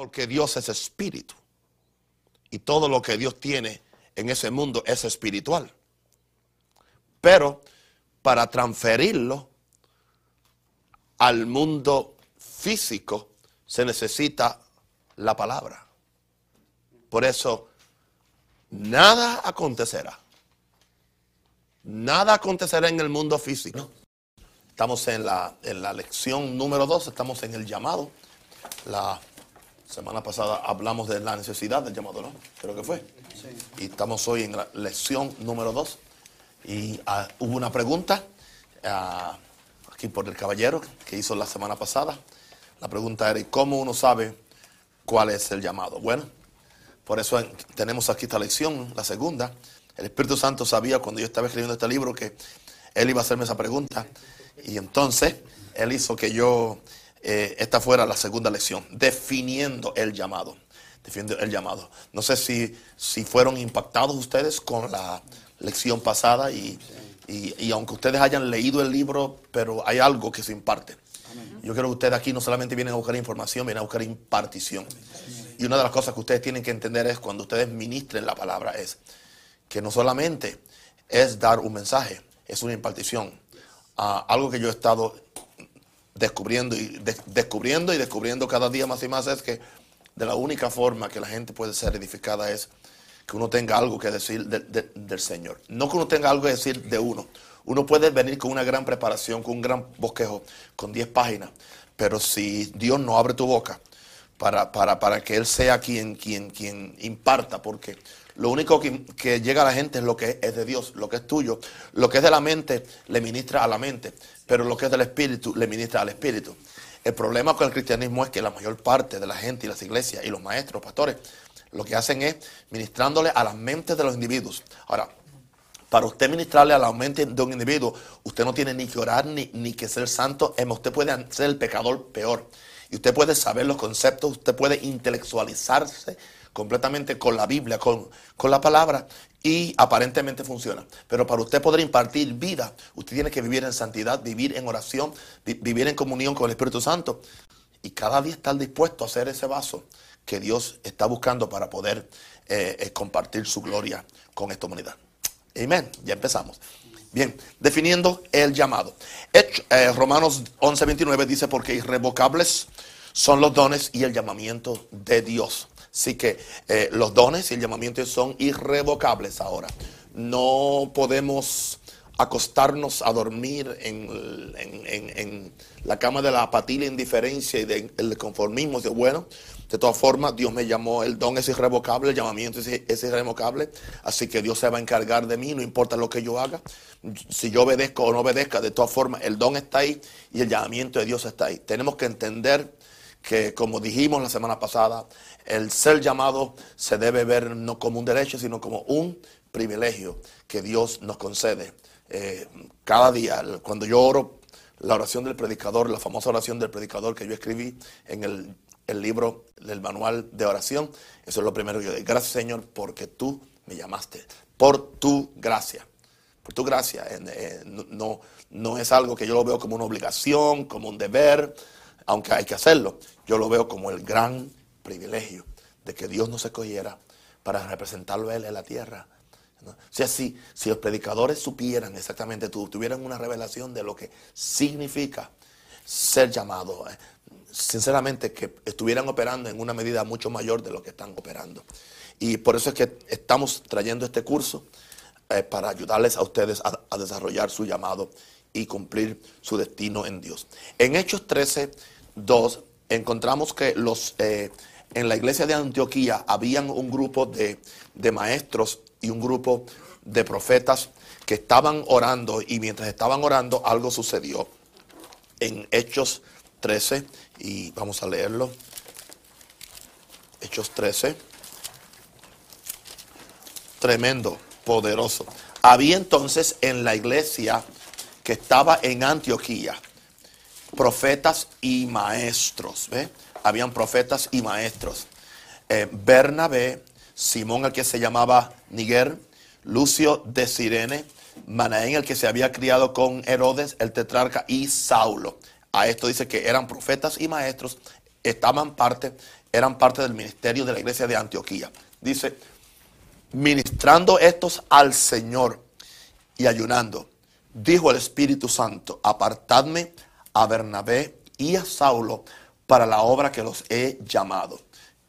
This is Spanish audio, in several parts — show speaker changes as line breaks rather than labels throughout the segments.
Porque Dios es espíritu. Y todo lo que Dios tiene en ese mundo es espiritual. Pero para transferirlo al mundo físico se necesita la palabra. Por eso, nada acontecerá. Nada acontecerá en el mundo físico. Estamos en la, en la lección número 2, estamos en el llamado. La semana pasada hablamos de la necesidad del llamado, ¿no? Creo que fue. Y estamos hoy en la lección número 2. Y ah, hubo una pregunta ah, aquí por el caballero que hizo la semana pasada. La pregunta era, ¿cómo uno sabe cuál es el llamado? Bueno, por eso tenemos aquí esta lección, la segunda. El Espíritu Santo sabía cuando yo estaba escribiendo este libro que él iba a hacerme esa pregunta. Y entonces él hizo que yo, eh, esta fuera la segunda lección, definiendo el llamado. Definiendo el llamado. No sé si, si fueron impactados ustedes con la lección pasada y, y, aunque ustedes hayan leído el libro, pero hay algo que se imparte. Yo creo que ustedes aquí no solamente vienen a buscar información, vienen a buscar impartición. Y una de las cosas que ustedes tienen que entender es cuando ustedes ministren la palabra es que no solamente es dar un mensaje, es una impartición. Ah, algo que yo he estado descubriendo y descubriendo y descubriendo cada día más y más es que de la única forma que la gente puede ser edificada es que uno tenga algo que decir del Señor. No que uno tenga algo que decir de uno. Uno puede venir con una gran preparación, con un gran bosquejo, con 10 páginas, pero si Dios no abre tu boca para, para, para que Él sea quien, quien, quien imparta, porque lo único que, llega a la gente es lo que es de Dios, lo que es tuyo. Lo que es de la mente le ministra a la mente, pero lo que es del espíritu le ministra al espíritu. El problema con el cristianismo es que la mayor parte de la gente y las iglesias y los maestros, pastores, lo que hacen es ministrándole a las mentes de los individuos. Ahora, para usted ministrarle a la mente de un individuo, usted no tiene ni que orar ni, ni que ser santo, usted puede ser el pecador peor. Y usted puede saber los conceptos, usted puede intelectualizarse completamente con la Biblia, con, con la palabra, y aparentemente funciona. Pero para usted poder impartir vida, usted tiene que vivir en santidad, vivir en oración, vivir en comunión con el Espíritu Santo. Y cada día estar dispuesto a hacer ese vaso que Dios está buscando para poder eh, eh, compartir su gloria con esta humanidad. Amén. Ya empezamos. Bien, definiendo el llamado. Eh, Romanos 11:29 dice, porque irrevocables son los dones y el llamamiento de Dios. Así que los dones y el llamamiento son irrevocables ahora. No podemos acostarnos a dormir en, la cama de la apatía, la indiferencia y del conformismo. De, bueno, de todas formas, Dios me llamó, el don es irrevocable, el llamamiento es, irrevocable, así que Dios se va a encargar de mí, no importa lo que yo haga, si yo obedezco o no obedezca, de todas formas, el don está ahí y el llamamiento de Dios está ahí. Tenemos que entender que, como dijimos la semana pasada, el ser llamado se debe ver no como un derecho, sino como un privilegio que Dios nos concede. Eh, cada día, cuando yo oro, la oración del predicador, la famosa oración del predicador que yo escribí en el libro del manual de oración. Eso es lo primero que yo digo. Gracias Señor porque tú me llamaste. Por tu gracia. Por tu gracia. No, no es algo que yo lo veo como una obligación, como un deber, aunque hay que hacerlo. Yo lo veo como el gran privilegio de que Dios nos escogiera para representarlo a Él en la tierra. O sea, si, si los predicadores supieran exactamente, tuvieran una revelación de lo que significa ser llamado, eh, sinceramente, que estuvieran operando en una medida mucho mayor de lo que están operando. Y por eso es que estamos trayendo este curso eh, para ayudarles a ustedes a, desarrollar su llamado y cumplir su destino en Dios. En Hechos 13, 2, encontramos que los, eh, en la iglesia de Antioquía habían un grupo de, de maestros y un grupo de profetas que estaban orando y mientras estaban orando algo sucedió. En Hechos 13 y vamos a leerlo. Hechos 13. Tremendo, poderoso. Había entonces en la iglesia que estaba en Antioquía profetas y maestros. ¿ve? Habían profetas y maestros. Eh, Bernabé, Simón el que se llamaba Niger, Lucio de Sirene, Manaén el que se había criado con Herodes el tetrarca y Saulo. A esto dice que eran profetas y maestros, estaban parte eran parte del ministerio de la iglesia de Antioquía. Dice, ministrando estos al Señor y ayunando, dijo el Espíritu Santo, apartadme a Bernabé y a Saulo para la obra que los he llamado.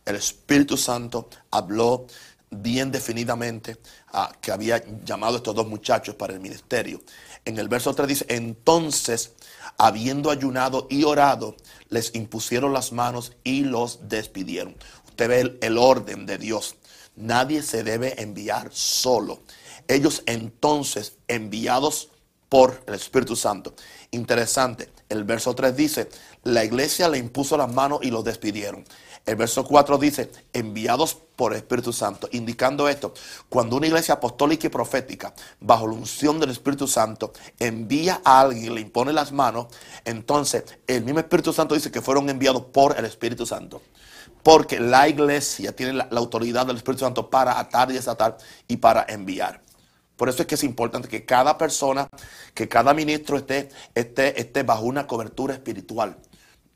El Espíritu Santo habló bien definidamente a, que había llamado a estos dos muchachos para el ministerio. En el verso 3 dice, entonces, habiendo ayunado y orado, les impusieron las manos y los despidieron. Usted ve el orden de Dios. Nadie se debe enviar solo. Ellos entonces, enviados por el Espíritu Santo. Interesante, el verso 3 dice, la iglesia le impuso las manos y los despidieron. El verso 4 dice, enviados por el Espíritu Santo, indicando esto, cuando una iglesia apostólica y profética, bajo la unción del Espíritu Santo, envía a alguien y le impone las manos, entonces el mismo Espíritu Santo dice que fueron enviados por el Espíritu Santo. Porque la iglesia tiene la, autoridad del Espíritu Santo para atar y desatar y para enviar. Por eso es que es importante que cada persona, que cada ministro esté, esté, esté bajo una cobertura espiritual.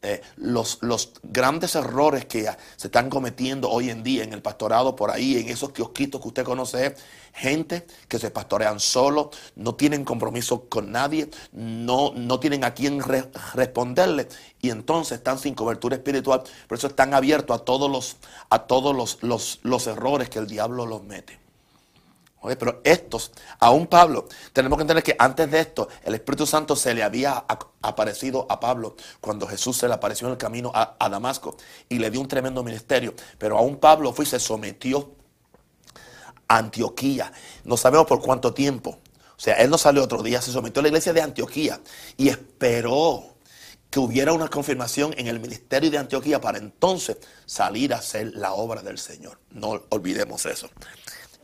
Eh, los, los, grandes errores que se están cometiendo hoy en día en el pastorado por ahí, en esos kiosquitos que usted conoce, gente que se pastorean solo, no tienen compromiso con nadie, no, no tienen a quién responderle y entonces están sin cobertura espiritual. Por eso están abiertos a todos los, a todos los, los, los errores que el diablo los mete pero estos, aún Pablo, tenemos que entender que antes de esto, el Espíritu Santo se le había aparecido a Pablo cuando Jesús se le apareció en el camino a, Damasco y le dio un tremendo ministerio. Pero aún Pablo fue y se sometió a Antioquía. No sabemos por cuánto tiempo. O sea, él no salió otro día, se sometió a la iglesia de Antioquía y esperó que hubiera una confirmación en el ministerio de Antioquía para entonces salir a hacer la obra del Señor. No olvidemos eso.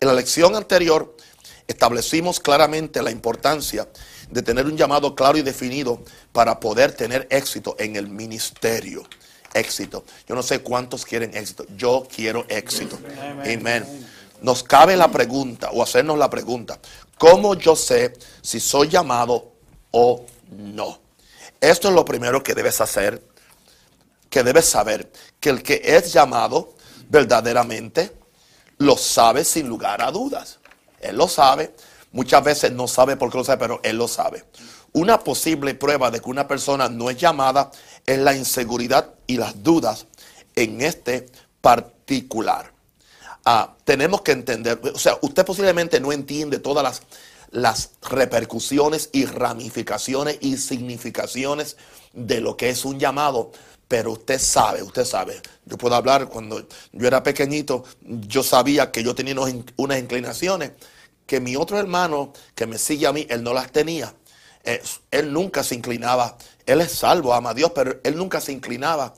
En la lección anterior establecimos claramente la importancia de tener un llamado claro y definido para poder tener éxito en el ministerio. Éxito. Yo no sé cuántos quieren éxito. Yo quiero éxito. Amén. Nos cabe la pregunta o hacernos la pregunta, ¿cómo yo sé si soy llamado o no? Esto es lo primero que debes hacer, que debes saber, que el que es llamado verdaderamente lo sabe sin lugar a dudas. Él lo sabe. Muchas veces no sabe por qué lo sabe, pero él lo sabe. Una posible prueba de que una persona no es llamada es la inseguridad y las dudas en este particular. Ah, tenemos que entender, o sea, usted posiblemente no entiende todas las, las repercusiones y ramificaciones y significaciones de lo que es un llamado, pero usted sabe, usted sabe. Yo puedo hablar cuando yo era pequeñito, yo sabía que yo tenía unas inclinaciones que mi otro hermano que me sigue a mí, él no las tenía. él nunca se inclinaba, él es salvo, ama a Dios, pero él nunca se inclinaba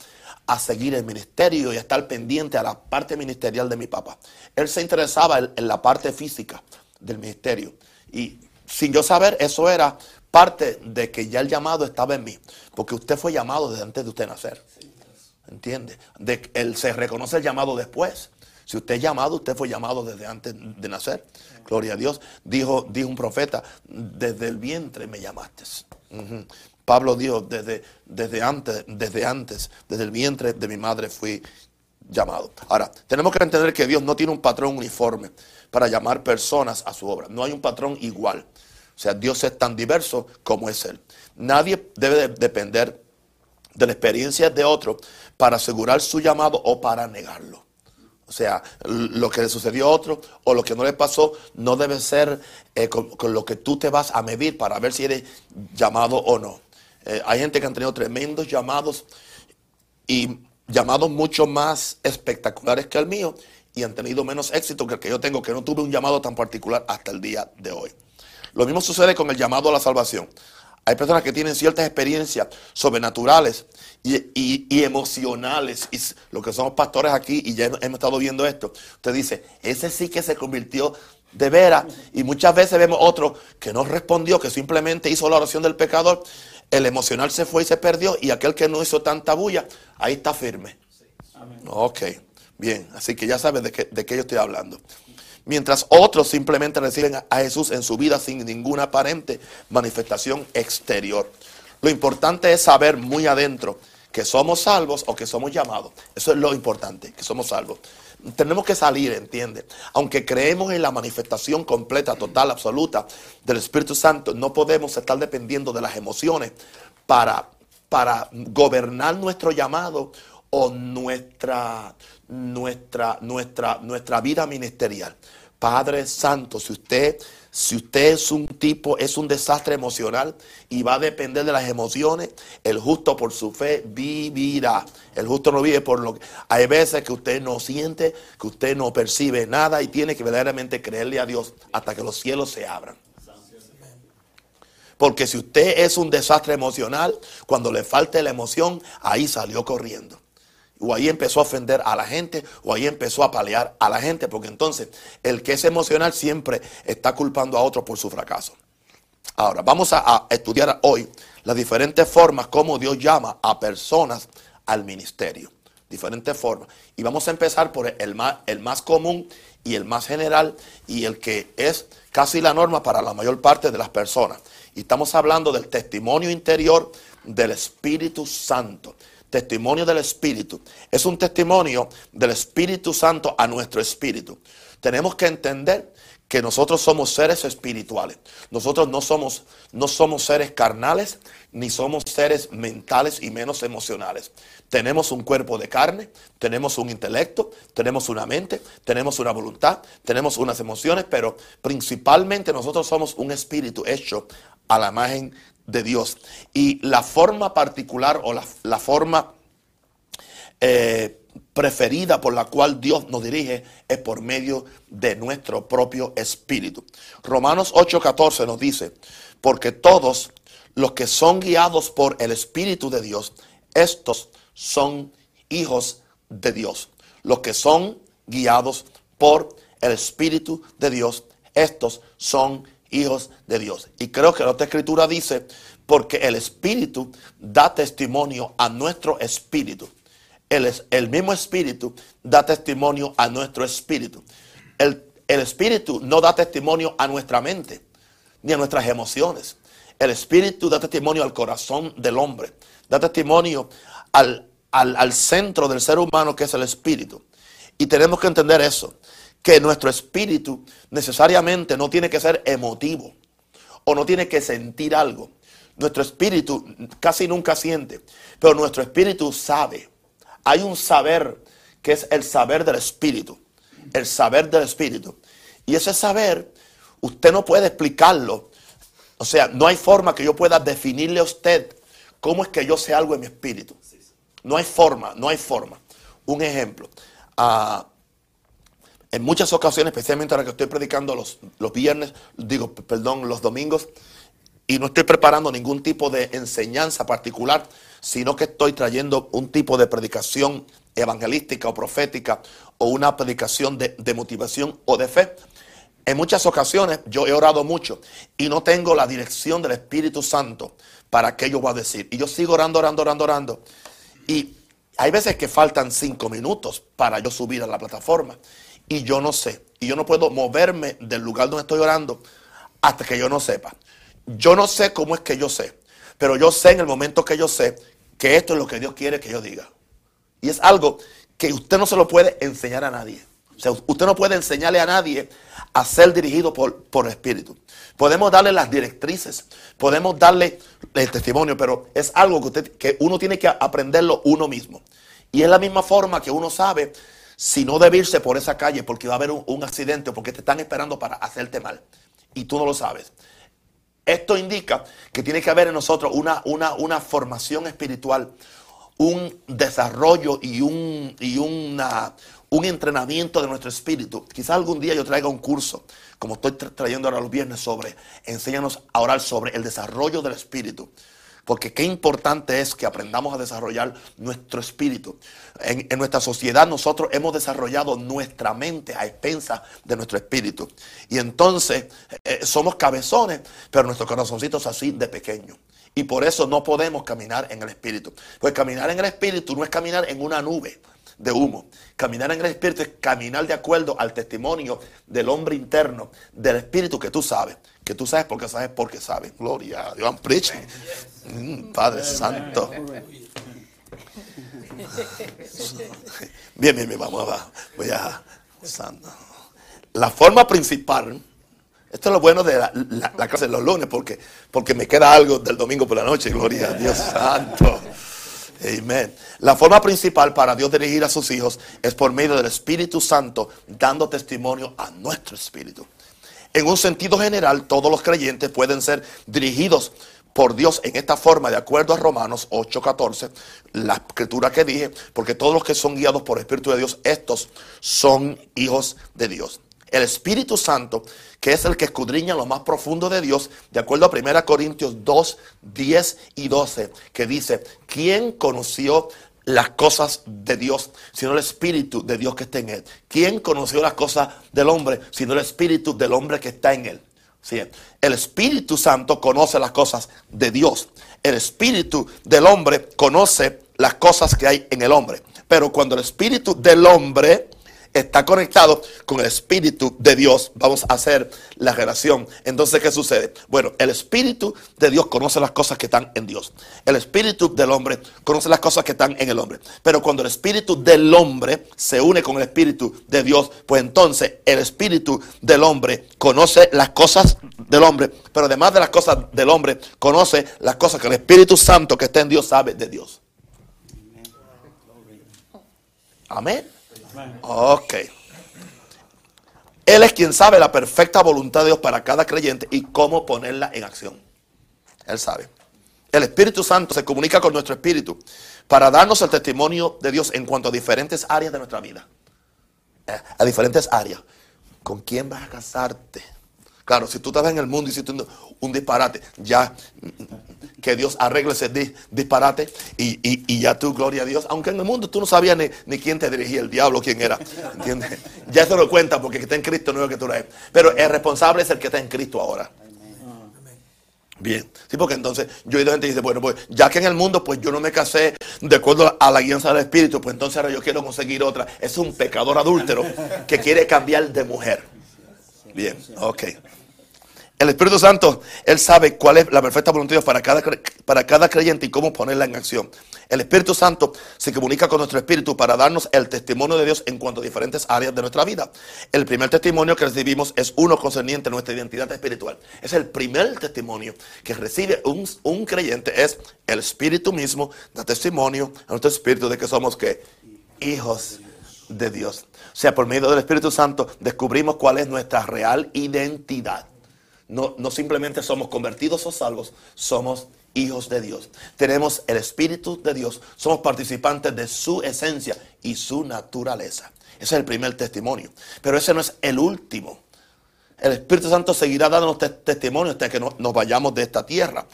a seguir el ministerio y a estar pendiente a la parte ministerial de mi papá. Él se interesaba en la parte física del ministerio. Y sin yo saber, eso era parte de que ya el llamado estaba en mí, porque usted fue llamado desde antes de usted nacer. ¿Entiende? De, se reconoce el llamado después. Si usted es llamado, usted fue llamado desde antes de nacer. Gloria a Dios. Dijo, dijo un profeta, desde el vientre me llamaste. Pablo dijo, desde, desde, antes, desde antes, desde el vientre de mi madre fui llamado. Ahora, tenemos que entender que Dios no tiene un patrón uniforme para llamar personas a su obra. No hay un patrón igual. O sea, Dios es tan diverso como es Él. Nadie debe depender de la experiencia de otro para asegurar su llamado o para negarlo. O sea, lo que le sucedió a otro o lo que no le pasó no debe ser eh, con, lo que tú te vas a medir para ver si eres llamado o no. Eh, hay gente que han tenido tremendos llamados y llamados mucho más espectaculares que el mío y han tenido menos éxito que el que yo tengo, que no tuve un llamado tan particular hasta el día de hoy. Lo mismo sucede con el llamado a la salvación. Hay personas que tienen ciertas experiencias sobrenaturales y, emocionales. Y lo que somos pastores aquí, y ya hemos estado viendo esto, usted dice, ese sí que se convirtió de veras. Y muchas veces vemos otro que no respondió, que simplemente hizo la oración del pecador. El emocional se fue y se perdió. Y aquel que no hizo tanta bulla, ahí está firme. Ok, bien. Así que ya sabes de qué, de qué yo estoy hablando mientras otros simplemente reciben a Jesús en su vida sin ninguna aparente manifestación exterior. Lo importante es saber muy adentro que somos salvos o que somos llamados. Eso es lo importante, que somos salvos. Tenemos que salir, ¿entiende? Aunque creemos en la manifestación completa, total, absoluta del Espíritu Santo, no podemos estar dependiendo de las emociones para, para gobernar nuestro llamado o nuestra, nuestra, nuestra, nuestra vida ministerial. Padre Santo, si usted, si usted es un tipo, es un desastre emocional y va a depender de las emociones, el justo por su fe vivirá. El justo no vive por lo que... Hay veces que usted no siente, que usted no percibe nada y tiene que verdaderamente creerle a Dios hasta que los cielos se abran. Porque si usted es un desastre emocional, cuando le falte la emoción, ahí salió corriendo o ahí empezó a ofender a la gente, o ahí empezó a palear a la gente, porque entonces el que es emocional siempre está culpando a otro por su fracaso. Ahora, vamos a, estudiar hoy las diferentes formas como Dios llama a personas al ministerio. Diferentes formas. Y vamos a empezar por el más, el más común y el más general y el que es casi la norma para la mayor parte de las personas. Y estamos hablando del testimonio interior del Espíritu Santo testimonio del Espíritu, es un testimonio del Espíritu Santo a nuestro espíritu. Tenemos que entender que nosotros somos seres espirituales. Nosotros no somos, no somos seres carnales, ni somos seres mentales y menos emocionales. Tenemos un cuerpo de carne, tenemos un intelecto, tenemos una mente, tenemos una voluntad, tenemos unas emociones, pero principalmente nosotros somos un espíritu hecho a la imagen de Dios. Y la forma particular o la, forma eh, preferida por la cual Dios nos dirige es por medio de nuestro propio espíritu. Romanos 8:14 nos dice, porque todos los que son guiados por el Espíritu de Dios, estos son hijos de Dios. Los que son guiados por el Espíritu de Dios, estos son hijos de Dios. Y creo que la otra escritura dice, porque el Espíritu da testimonio a nuestro espíritu. El, el mismo Espíritu da testimonio a nuestro espíritu. El, el Espíritu no da testimonio a nuestra mente, ni a nuestras emociones. El Espíritu da testimonio al corazón del hombre. Da testimonio al, al, al centro del ser humano que es el Espíritu. Y tenemos que entender eso que nuestro espíritu necesariamente no tiene que ser emotivo o no tiene que sentir algo. Nuestro espíritu casi nunca siente, pero nuestro espíritu sabe. Hay un saber que es el saber del espíritu, el saber del espíritu. Y ese saber, usted no puede explicarlo. O sea, no hay forma que yo pueda definirle a usted cómo es que yo sé algo en mi espíritu. No hay forma, no hay forma. Un ejemplo. Uh, en muchas ocasiones, especialmente ahora que estoy predicando los, los viernes, digo, perdón, los domingos, y no estoy preparando ningún tipo de enseñanza particular, sino que estoy trayendo un tipo de predicación evangelística o profética o una predicación de, de, motivación o de fe. En muchas ocasiones yo he orado mucho y no tengo la dirección del Espíritu Santo para qué yo voy a decir. Y yo sigo orando, orando, orando, orando. Y hay veces que faltan cinco minutos para yo subir a la plataforma y yo no sé. Y yo no puedo moverme del lugar donde estoy orando hasta que yo no sepa. Yo no sé cómo es que yo sé, pero yo sé en el momento que yo sé que esto es lo que Dios quiere que yo diga. Y es algo que usted no se lo puede enseñar a nadie. O sea, usted no puede enseñarle a nadie a ser dirigido por, por el Espíritu. Podemos darle las directrices, podemos darle el testimonio, pero es algo que, usted, que uno tiene que aprenderlo uno mismo. Y es la misma forma que uno sabe si no debe irse por esa calle porque va a haber un, accidente o porque te están esperando para hacerte mal y tú no lo sabes. Esto indica que tiene que haber en nosotros una, una, una formación espiritual, un desarrollo y, un, y una, un entrenamiento de nuestro espíritu. Quizás algún día yo traiga un curso, como estoy trayendo ahora los viernes, sobre, enséñanos a orar sobre el desarrollo del espíritu. Porque qué importante es que aprendamos a desarrollar nuestro espíritu. En, nuestra sociedad nosotros hemos desarrollado nuestra mente a expensas de nuestro espíritu. Y entonces eh, somos cabezones, pero nuestro corazoncito es así de pequeño. Y por eso no podemos caminar en el espíritu. Pues caminar en el espíritu no es caminar en una nube de humo. Caminar en el Espíritu es caminar de acuerdo al testimonio del hombre interno, del Espíritu que tú sabes. Que tú sabes porque sabes porque sabes. Gloria a Dios. I'm preaching. Mm, Padre Santo. Bien, bien, bien, vamos a, voy a, la forma principal, esto es lo bueno de la, clase de los lunes, porque, porque me queda algo del domingo por la noche, gloria a Dios santo. Amén. La forma principal para Dios dirigir a sus hijos es por medio del Espíritu Santo, dando testimonio a nuestro espíritu. En un sentido general, todos los creyentes pueden ser dirigidos por Dios en esta forma, de acuerdo a Romanos 8:14, la escritura que dije, porque todos los que son guiados por el Espíritu de Dios, estos son hijos de Dios. El Espíritu Santo, que es el que escudriña lo más profundo de Dios, de acuerdo a 1 Corintios 2, 10 y 12, que dice, ¿quién conoció las cosas de Dios, sino el Espíritu de Dios que está en él? ¿Quién conoció las cosas del hombre, sino el Espíritu del hombre que está en él? Sí, el Espíritu Santo conoce las cosas de Dios. El Espíritu del hombre conoce las cosas que hay en el hombre. Pero cuando el Espíritu del hombre está conectado con el Espíritu de Dios, vamos a hacer la relación. Entonces, ¿qué sucede? Bueno, el Espíritu de Dios conoce las cosas que están en Dios. El Espíritu del hombre conoce las cosas que están en el hombre. Pero cuando el Espíritu del hombre se une con el Espíritu de Dios, pues entonces el Espíritu del hombre conoce las cosas del hombre, pero además de las cosas del hombre, conoce las cosas que el Espíritu Santo que está en Dios sabe de Dios. Amén. Ok. Él es quien sabe la perfecta voluntad de Dios para cada creyente y cómo ponerla en acción. Él sabe. El Espíritu Santo se comunica con nuestro espíritu para darnos el testimonio de Dios en cuanto a diferentes áreas de nuestra vida. Eh, a diferentes áreas. ¿Con quién vas a casarte? Claro, si tú estás en el mundo y tú un disparate, ya que Dios arregle ese disparate y, ya tú, gloria a Dios. Aunque en el mundo tú no sabías ni, quién te dirigía, el diablo, quién era. ¿Entiendes? Ya se lo cuenta porque que está en Cristo no es lo que tú eres. Pero el responsable es el que está en Cristo ahora. Bien, sí, porque entonces yo he oído gente que dice, bueno, pues ya que en el mundo pues yo no me casé de acuerdo a la guianza del Espíritu, pues entonces ahora yo quiero conseguir otra. Es un pecador adúltero que quiere cambiar de mujer. Bien, ok. El Espíritu Santo, Él sabe cuál es la perfecta voluntad para cada, para cada creyente y cómo ponerla en acción. El Espíritu Santo se comunica con nuestro espíritu para darnos el testimonio de Dios en cuanto a diferentes áreas de nuestra vida. El primer testimonio que recibimos es uno concerniente a nuestra identidad espiritual. Es el primer testimonio que recibe un, un creyente, es el Espíritu mismo, da testimonio a nuestro espíritu de que somos hijos de Dios. O sea, por medio del Espíritu Santo descubrimos cuál es nuestra real identidad. No, no simplemente somos convertidos o salvos, somos hijos de Dios. Tenemos el Espíritu de Dios, somos participantes de su esencia y su naturaleza. Ese es el primer testimonio. Pero ese no es el último. El Espíritu Santo seguirá dándonos testimonio hasta que nos vayamos de esta tierra.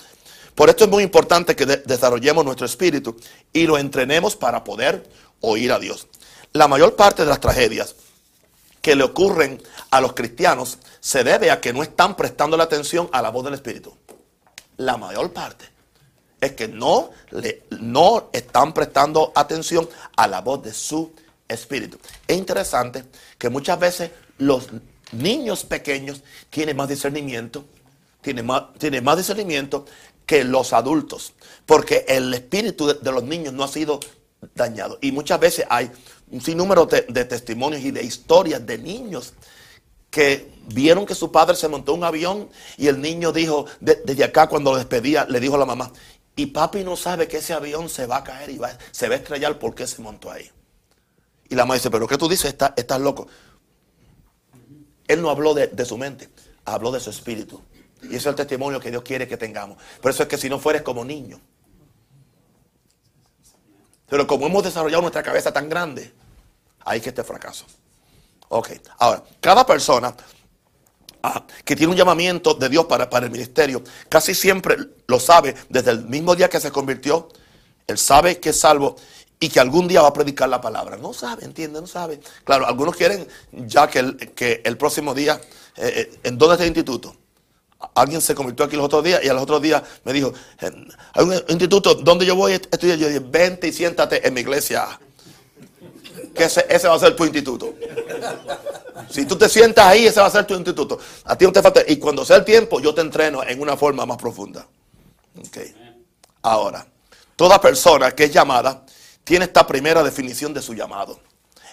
Por esto es muy importante que desarrollemos nuestro espíritu y lo entrenemos para poder oír a Dios. La mayor parte de las tragedias que le ocurren a los cristianos se debe a que no están prestando la atención a la voz del Espíritu. La mayor parte es que no, le, no están prestando atención a la voz de su Espíritu. Es interesante que muchas veces los niños pequeños tienen más discernimiento, tienen más, tienen más discernimiento que los adultos, porque el espíritu de los niños no ha sido dañado. Y muchas veces hay un sinnúmero de, testimonios y de historias de niños que vieron que su padre se montó un avión y el niño dijo, desde acá cuando lo despedía, le dijo a la mamá, y papi no sabe que ese avión se va a caer y va, se va a estrellar porque se montó ahí. Y la mamá dice, pero ¿qué tú dices? Estás, estás loco. Él no habló de, de, su mente, habló de su espíritu. Y ese es el testimonio que Dios quiere que tengamos. Por eso es que si no fueres como niño, pero como hemos desarrollado nuestra cabeza tan grande, ahí que este fracaso. Ok, ahora, cada persona ah, que tiene un llamamiento de Dios para, para el ministerio, casi siempre lo sabe desde el mismo día que se convirtió. Él sabe que es salvo y que algún día va a predicar la palabra. No sabe, entiende, no sabe. Claro, algunos quieren ya que el, que el próximo día, eh, eh, ¿en dónde está el instituto? Alguien se convirtió aquí los otros días y a los otros días me dijo, hay un instituto donde yo voy a estudiar. Yo dije, vente y siéntate en mi iglesia. Que ese, va a ser tu instituto. Si tú te sientas ahí, ese va a ser tu instituto. A ti no te falta. Y cuando sea el tiempo, yo te entreno en una forma más profunda. Ahora, toda persona que es llamada tiene esta primera definición de su llamado.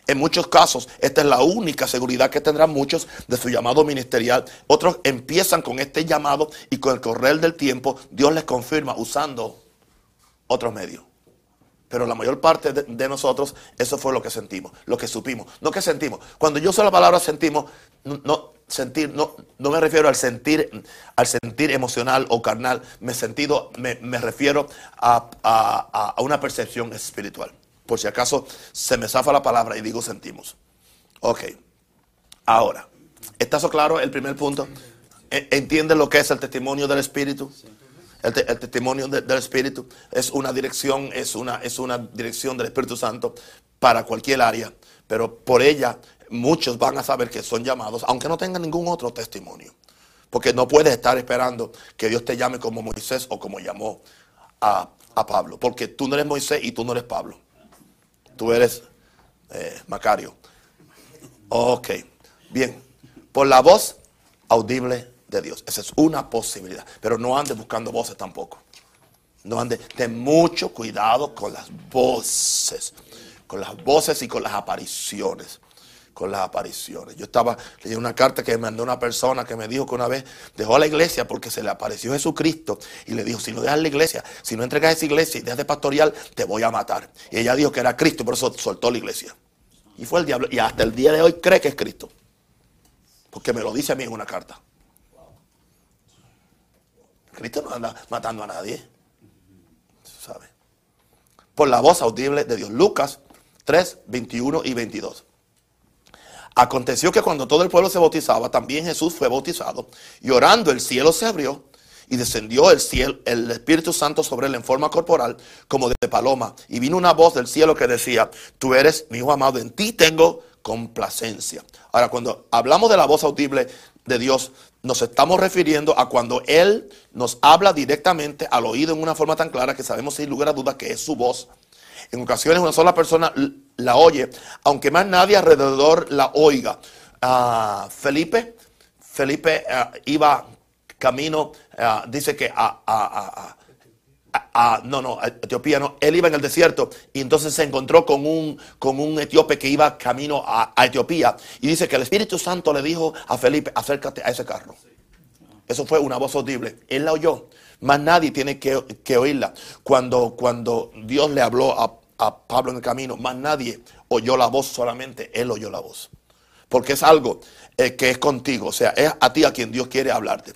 En muchos casos, esta es la única seguridad que tendrán muchos de su llamado ministerial. Otros empiezan con este llamado y con el correr del tiempo, Dios les confirma usando otros medios. Pero la mayor parte de, nosotros, eso fue lo que sentimos, lo que supimos. No que sentimos. Cuando yo uso la palabra sentimos, no, sentir, no, no me refiero al sentir, al sentir emocional o carnal. Me, sentido, me, refiero a, a, una percepción espiritual. Por si acaso se me zafa la palabra y digo sentimos. Ok. Ahora, ¿está eso claro el primer punto? E, ¿Entiende lo que es el testimonio del Espíritu? El, testimonio del Espíritu es una dirección, es una, es una dirección del Espíritu Santo para cualquier área, pero por ella muchos van a saber que son llamados, aunque no tengan ningún otro testimonio. Porque no puedes estar esperando que Dios te llame como Moisés o como llamó a, Pablo. Porque tú no eres Moisés y tú no eres Pablo. Tú eres eh, Macario. Ok, bien. Por la voz audible de Dios. Esa es una posibilidad. Pero no ande buscando voces tampoco. No ande. Ten mucho cuidado con las voces. Con las voces y con las apariciones. Con las apariciones. Yo estaba leyendo una carta que me mandó una persona que me dijo que una vez dejó la iglesia porque se le apareció Jesucristo y le dijo: Si no dejas la iglesia, si no entregas esa iglesia y dejas de pastorear, te voy a matar. Y ella dijo que era Cristo por eso soltó la iglesia. Y fue el diablo. Y hasta el día de hoy cree que es Cristo. Porque me lo dice a mí en una carta. Cristo no anda matando a nadie. ¿Sabe? Por la voz audible de Dios. Lucas 3, 21 y 22. Aconteció que cuando todo el pueblo se bautizaba, también Jesús fue bautizado. Y orando el cielo se abrió y descendió el, el Espíritu Santo sobre él en forma corporal como de paloma. Y vino una voz del cielo que decía, tú eres mi hijo amado, en ti tengo complacencia. Ahora, cuando hablamos de la voz audible de Dios, nos estamos refiriendo a cuando Él nos habla directamente al oído en una forma tan clara que sabemos sin lugar a dudas que es su voz. En ocasiones una sola persona la oye, aunque más nadie alrededor la oiga. Ah, Felipe, Felipe ah, iba camino, ah, dice que a, no, no, Etiopía no, él iba en el desierto y entonces se encontró con un, con un etíope que iba camino a, Etiopía y dice que el Espíritu Santo le dijo a Felipe, acércate a ese carro. Eso fue una voz audible. Él la oyó. Más nadie tiene que, oírla. Cuando, cuando Dios le habló a, Pablo en el camino, más nadie oyó la voz, solamente él oyó la voz. Porque es algo eh, que es contigo. O sea, es a ti a quien Dios quiere hablarte.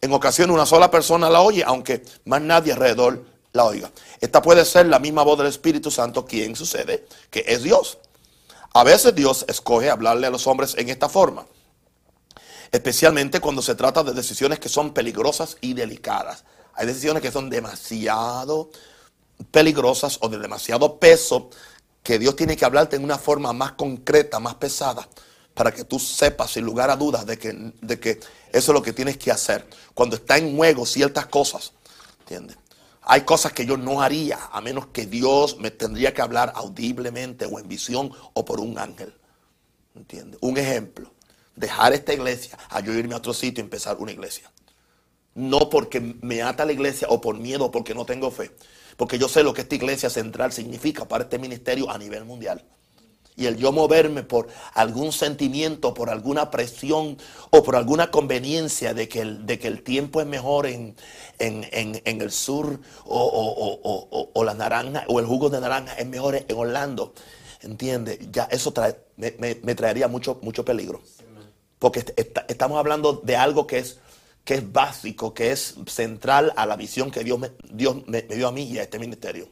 En ocasiones una sola persona la oye, aunque más nadie alrededor la oiga. Esta puede ser la misma voz del Espíritu Santo quien sucede, que es Dios. A veces Dios escoge hablarle a los hombres en esta forma, especialmente cuando se trata de decisiones que son peligrosas y delicadas. Hay decisiones que son demasiado peligrosas o de demasiado peso que Dios tiene que hablarte en una forma más concreta, más pesada, para que tú sepas sin lugar a dudas de que, de que eso es lo que tienes que hacer. Cuando está en juego ciertas cosas. Hay cosas que yo no haría a menos que Dios me tendría que hablar audiblemente o en visión o por un ángel. Un ejemplo. Dejar esta iglesia a yo irme a otro sitio y empezar una iglesia. No porque me ata la iglesia o por miedo o porque no tengo fe. Porque yo sé lo que esta iglesia central significa para este ministerio a nivel mundial. Y el yo moverme por algún sentimiento, por alguna presión o por alguna conveniencia de que el, de que el tiempo es mejor en, en, el sur o, la naranja o el jugo de naranja es mejor en Orlando. ¿Entiendes? Ya eso me, traería mucho, mucho peligro. Porque estamos hablando de algo que es, que es básico, que es central a la visión que Dios, me, Dios me dio a mí y a este ministerio.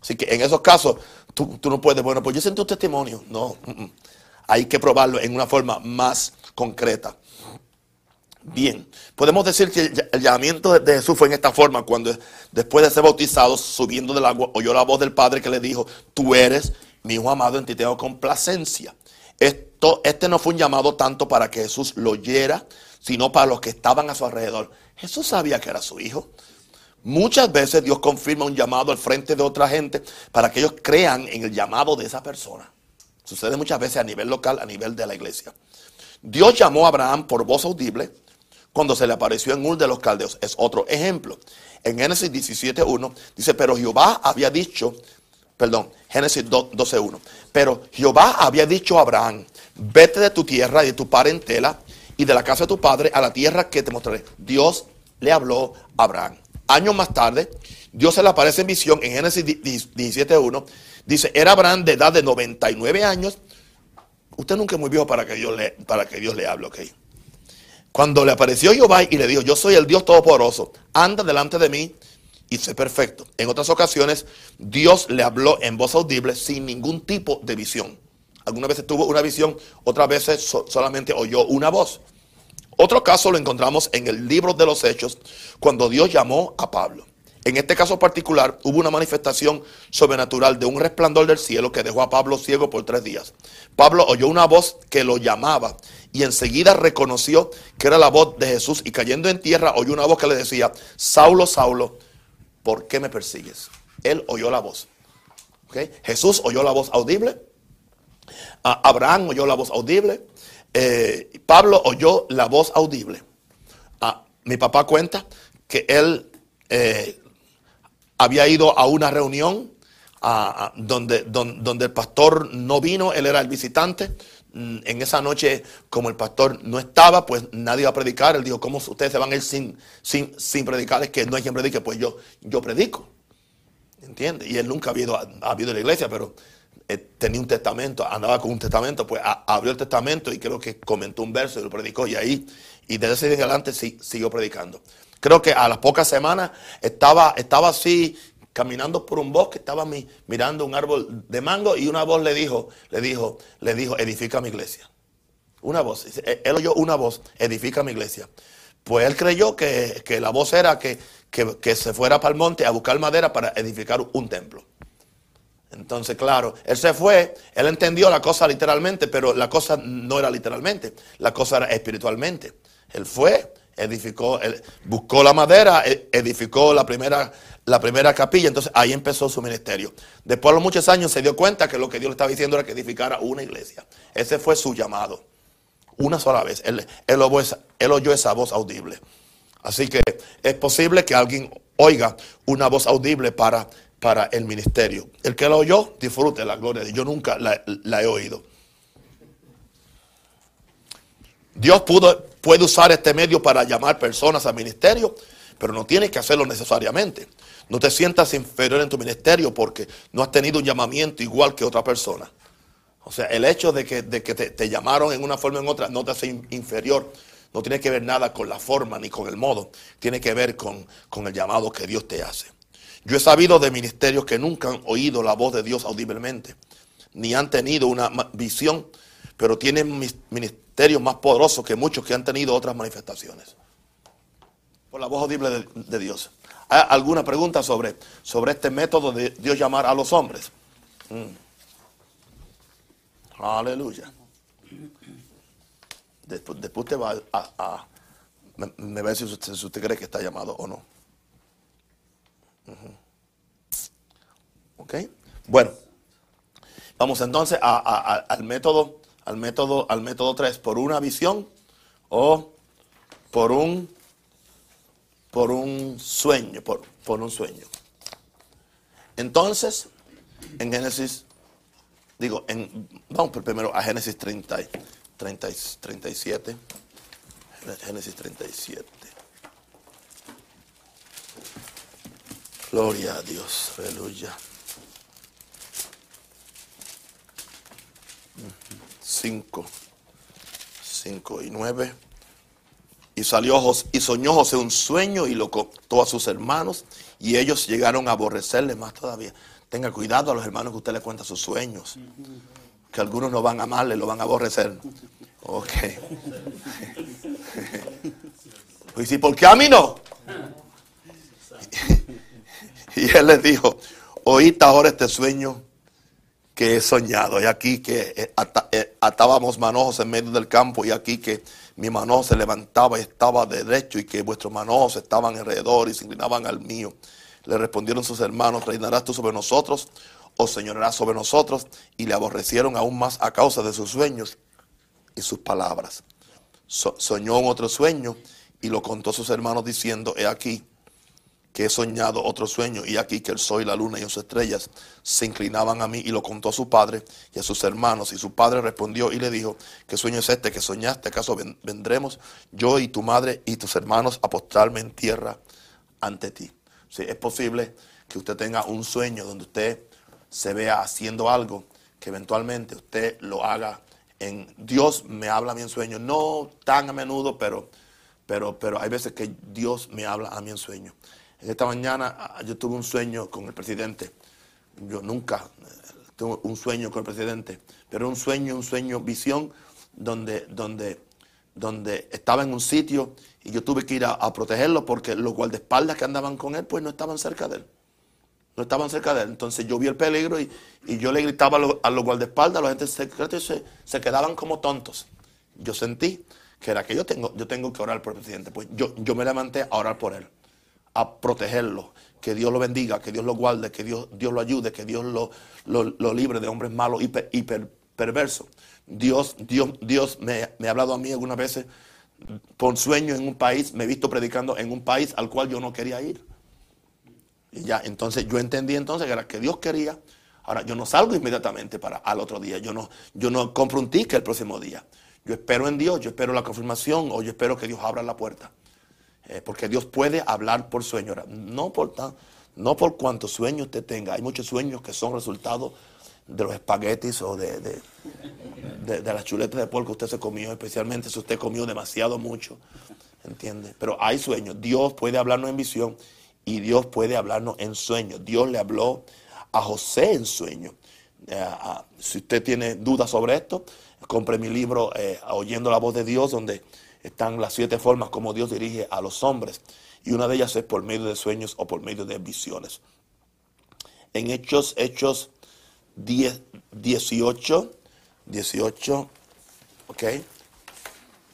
Así que en esos casos, tú, no puedes, bueno, pues yo sentí un testimonio. No, mm, mm. hay que probarlo en una forma más concreta. Bien, podemos decir que el llamamiento de Jesús fue en esta forma, cuando después de ser bautizado, subiendo del agua, oyó la voz del Padre que le dijo, tú eres mi hijo amado, en ti tengo complacencia. Esto, este no fue un llamado tanto para que Jesús lo oyera, sino para los que estaban a su alrededor. Jesús sabía que era su hijo. Muchas veces Dios confirma un llamado al frente de otra gente para que ellos crean en el llamado de esa persona. Sucede muchas veces a nivel local, a nivel de la iglesia. Dios llamó a Abraham por voz audible cuando se le apareció en Ur de los Caldeos. Es otro ejemplo. En Génesis 17.1 dice, pero Jehová había dicho, perdón, Génesis 12.1. Pero Jehová había dicho a Abraham, vete de tu tierra y de tu parentela y de la casa de tu padre a la tierra que te mostraré. Dios le habló a Abraham. Años más tarde, Dios se le aparece en visión en Génesis 17.1. Dice, era Abraham de edad de 99 años. Usted nunca es muy viejo para que Dios le, para que Dios le hable, ¿ok? Cuando le apareció Jehová y le dijo, yo soy el Dios Todopoderoso, anda delante de mí y sé perfecto. En otras ocasiones, Dios le habló en voz audible sin ningún tipo de visión. Algunas veces tuvo una visión, otras veces solamente oyó una voz. Otro caso lo encontramos en el libro de los Hechos, cuando Dios llamó a Pablo. En este caso particular hubo una manifestación sobrenatural de un resplandor del cielo que dejó a Pablo ciego por tres días. Pablo oyó una voz que lo llamaba y enseguida reconoció que era la voz de Jesús y cayendo en tierra oyó una voz que le decía, Saulo, Saulo, ¿por qué me persigues? Él oyó la voz. Jesús oyó la voz audible. Abraham oyó la voz audible. Eh, Pablo oyó la voz audible. Ah, mi papá cuenta que él eh, había ido a una reunión donde, el pastor no vino, él era el visitante. Mm, en esa noche, como el pastor no estaba, pues nadie iba a predicar. Él dijo, ¿cómo ustedes se van a ir sin, predicar? Es que no hay quien predique, pues yo, predico. ¿Entiendes? Y él nunca había ido a, habido la iglesia, pero tenía un testamento, andaba con un testamento, pues abrió el testamento y creo que comentó un verso y lo predicó. Y ahí, y desde ese día adelante sí, siguió predicando. Creo que a las pocas semanas estaba, estaba así caminando por un bosque, estaba mirando un árbol de mango y una voz le dijo, le dijo, le dijo, edifica mi iglesia. Una voz, él oyó una voz, edifica mi iglesia. Pues él creyó que, la voz era que, que, se fuera para el monte a buscar madera para edificar un templo. Entonces, claro, él se fue, él entendió la cosa literalmente, pero la cosa no era literalmente, la cosa era espiritualmente. Él fue, edificó, buscó la madera, e, edificó la primera, la primera capilla, entonces ahí empezó su ministerio. Después de muchos años se dio cuenta que lo que Dios le estaba diciendo era que edificara una iglesia. Ese fue su llamado. Una sola vez. Él, él, oyó, esa, voz audible. Así que es posible que alguien oiga una voz audible para, para el ministerio. El que la oyó, disfrute la gloria de Dios. Yo nunca la he oído. Dios pudo, puede usar este medio para llamar personas al ministerio, pero no tienes que hacerlo necesariamente. No te sientas inferior en tu ministerio porque no has tenido un llamamiento igual que otra persona. O sea, el hecho de que, te, llamaron en una forma o en otra no te hace inferior. No tiene que ver nada con la forma ni con el modo. Tiene que ver con, con el llamado que Dios te hace. Yo he sabido de ministerios que nunca han oído la voz de Dios audiblemente, ni han tenido una visión, pero tienen ministerios más poderoso que muchos que han tenido otras manifestaciones. Por la voz audible de, Dios. ¿Hay alguna pregunta sobre, sobre este método de Dios llamar a los hombres? Mm. Aleluya. Después, usted va a, me, ve si usted, cree que está llamado o no. Ok. Bueno, vamos entonces al método al método, al método 3 por una visión o por un, por un sueño, por, por un sueño. Entonces, en Génesis, digo, en, vamos primero a Génesis 30, 30, 37. Génesis 37. Gloria a Dios, aleluya. 5, 5 y 9. Y salió y soñó José un sueño y lo contó a sus hermanos y ellos llegaron a aborrecerle más todavía. Tenga cuidado a los hermanos que usted le cuenta sus sueños. Que algunos no van a amarle, lo van a aborrecer. Ok. Pues sí, ¿por qué a mí no? Y él les dijo, oíd ahora este sueño que he soñado. Y aquí que eh, eh, atábamos manojos en medio del campo y aquí que mi manojo se levantaba y estaba derecho y que vuestros manojos estaban alrededor y se inclinaban al mío. Le respondieron sus hermanos, ¿reinarás tú sobre nosotros o señorarás sobre nosotros? Y le aborrecieron aún más a causa de sus sueños y sus palabras. soñó un otro sueño y lo contó a sus hermanos diciendo, he aquí que he soñado otro sueño y aquí que el sol la luna y las estrellas se inclinaban a mí y lo contó a su padre y a sus hermanos y su padre respondió y le dijo, ¿qué sueño es este que soñaste? ¿Acaso vendremos yo y tu madre y tus hermanos a postrarme en tierra ante ti? Sí, es posible que usted tenga un sueño donde usted se vea haciendo algo que eventualmente usted lo haga en Dios me habla a sueño, no tan a menudo, pero, pero, pero hay veces que Dios me habla a mí en sueño. Esta mañana ah, yo tuve un sueño con el presidente. Yo nunca eh, tuve un sueño con el presidente, pero un sueño, un sueño, visión, donde, donde, donde estaba en un sitio y yo tuve que ir a, protegerlo porque los guardaespaldas que andaban con él, pues no estaban cerca de él. No estaban cerca de él. Entonces yo vi el peligro y, yo le gritaba a los, guardaespaldas, la gente se, se, quedaban como tontos. Yo sentí que era que yo tengo, yo tengo que orar por el presidente. Pues yo, yo me levanté a orar por él a protegerlo. Que Dios lo bendiga, que Dios lo guarde, que Dios, Dios lo ayude, que Dios lo, lo, libre de hombres malos y, perversos. Dios, Dios, Dios me, ha hablado a mí algunas veces por sueño en un país, me he visto predicando en un país al cual yo no quería ir. Y ya, entonces yo entendí entonces que era que Dios quería. Ahora, yo no salgo inmediatamente para al otro día. Yo no, yo no compro un ticket el próximo día. Yo espero en Dios, yo espero la confirmación o yo espero que Dios abra la puerta. Eh, porque Dios puede hablar por sueño. No por, no por sueños usted tenga. Hay muchos sueños que son resultado de los espaguetis o de, de, las chuletas de pollo que usted se comió, especialmente si usted comió demasiado mucho. ¿Entiende? Pero hay sueños. Dios puede hablarnos en visión y Dios puede hablarnos en sueño. Dios le habló a José en sueño. Eh, si usted tiene dudas sobre esto, compre mi libro eh, Oyendo la voz de Dios, donde están las siete formas como Dios dirige a los hombres. Y una de ellas es por medio de sueños o por medio de visiones. En Hechos, Hechos 10, 18, 18, ok,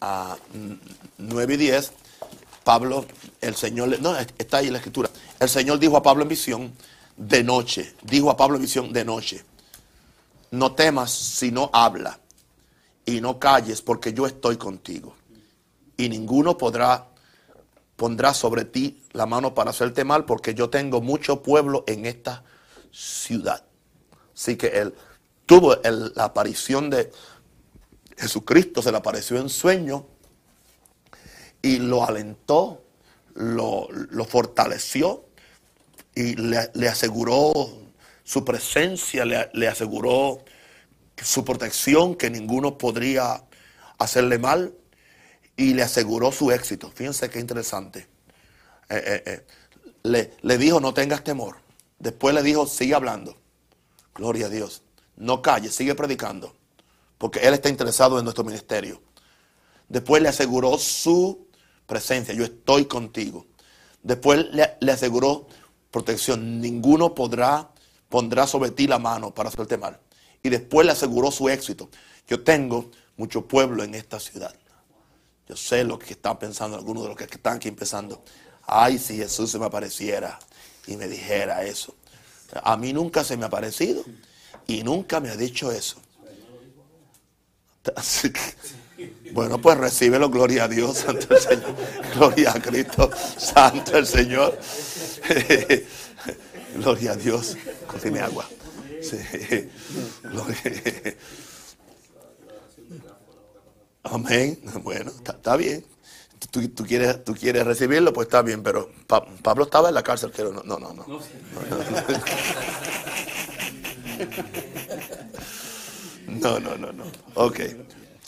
a 9 y 10, Pablo, el Señor, no, está ahí la escritura. El Señor dijo a Pablo en visión de noche, dijo a Pablo en visión de noche, no temas, sino habla y no calles, porque yo estoy contigo y ninguno podrá pondrá sobre ti la mano para hacerte mal, porque yo tengo mucho pueblo en esta ciudad. Así que él tuvo la aparición de Jesucristo, se le apareció en sueño y lo alentó, lo, fortaleció y le, aseguró su presencia, le aseguró su protección, que ninguno podría hacerle mal y le aseguró su éxito. Fíjense qué interesante. Eh, eh, eh. Le, dijo, no tengas temor. Después le dijo, sigue hablando. Gloria a Dios. No calles, sigue predicando. Porque Él está interesado en nuestro ministerio. Después le aseguró su presencia. Yo estoy contigo. Después le, le aseguró protección. Ninguno podrá, pondrá sobre ti la mano para hacerte mal. Y después le aseguró su éxito. Yo tengo mucho pueblo en esta ciudad. Yo sé lo que están pensando algunos de los que están aquí empezando. Ay, si Jesús se me apareciera y me dijera eso. A mí nunca se me ha aparecido y nunca me ha dicho eso. bueno, pues recíbelo, gloria a Dios, santo el Señor. Gloria a Cristo, santo el Señor. gloria a Dios. Cocine agua. Sí. Amén. Bueno, está, bien. Tú, quieres, tú quieres recibirlo, pues está bien, pero Pablo estaba en la cárcel, pero no, no, no. No, no, no, no. no. Ok.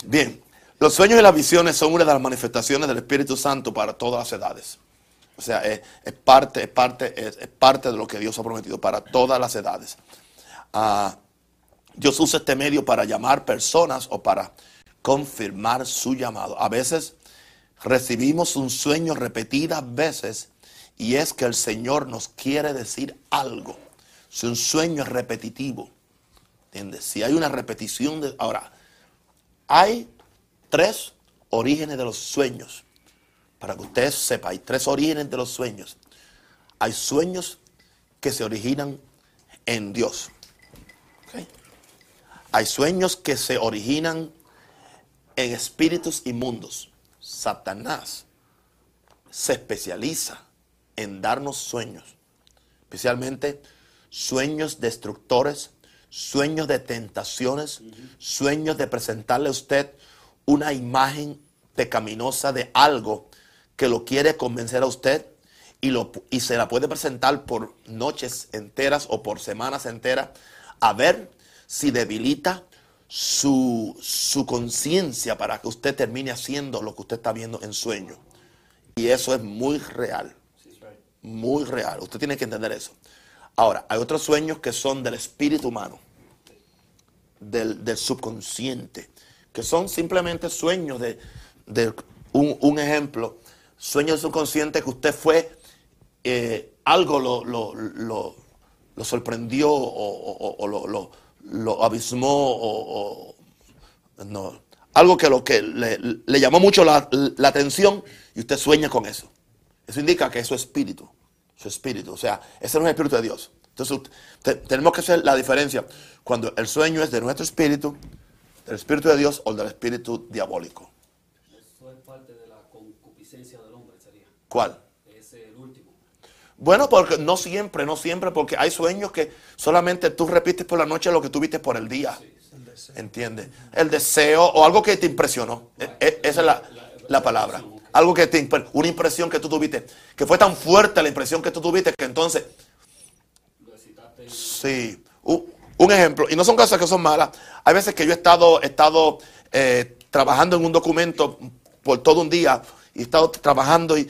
Bien. Los sueños y las visiones son una de las manifestaciones del Espíritu Santo para todas las edades. O sea, es, parte, es parte, es, parte de lo que Dios ha prometido para todas las edades. Ah, Dios usa este medio para llamar personas o para confirmar su llamado. A veces recibimos un sueño repetidas veces y es que el Señor nos quiere decir algo. Si un sueño es repetitivo, ¿entiendes? Si hay una repetición de... Ahora, hay tres orígenes de los sueños. Para que ustedes sepan, hay tres orígenes de los sueños. Hay sueños que se originan en Dios. Hay sueños que se originan en espíritus inmundos. Satanás se especializa en darnos sueños, especialmente sueños destructores, sueños de tentaciones, sueños de presentarle a usted una imagen pecaminosa de algo que lo quiere convencer a usted y, lo, y se la puede presentar por noches enteras o por semanas enteras a ver si debilita su, su conciencia para que usted termine haciendo lo que usted está viendo en sueño. Y eso es muy real. Muy real. Usted tiene que entender eso. Ahora, hay otros sueños que son del espíritu humano, del, subconsciente, que son simplemente sueños de, un, ejemplo, sueños subconsciente que usted fue, eh, algo lo, lo, sorprendió o, lo, lo, abismó o, no, algo que, lo que le, llamó mucho la, la atención y usted sueña con eso. Eso indica que es su espíritu, su espíritu. O sea, ese no es el espíritu de Dios. Entonces, tenemos que hacer la diferencia cuando el sueño es de nuestro espíritu, del espíritu de Dios o del espíritu diabólico.
Eso es parte de la concupiscencia del hombre, sería.
¿Cuál? Bueno, porque no siempre, no siempre, porque hay sueños que solamente tú repites por la noche lo que tú viste por el día. ¿Entiendes? El deseo o algo que te impresionó. E, e, esa es la, la palabra. Algo que te, una impresión que tú tuviste, que fue tan fuerte la impresión que tú tuviste que entonces... Sí, un, ejemplo, y no son cosas que son malas. Hay veces que yo he estado, estado eh, trabajando en un documento por todo un día y he estado trabajando y,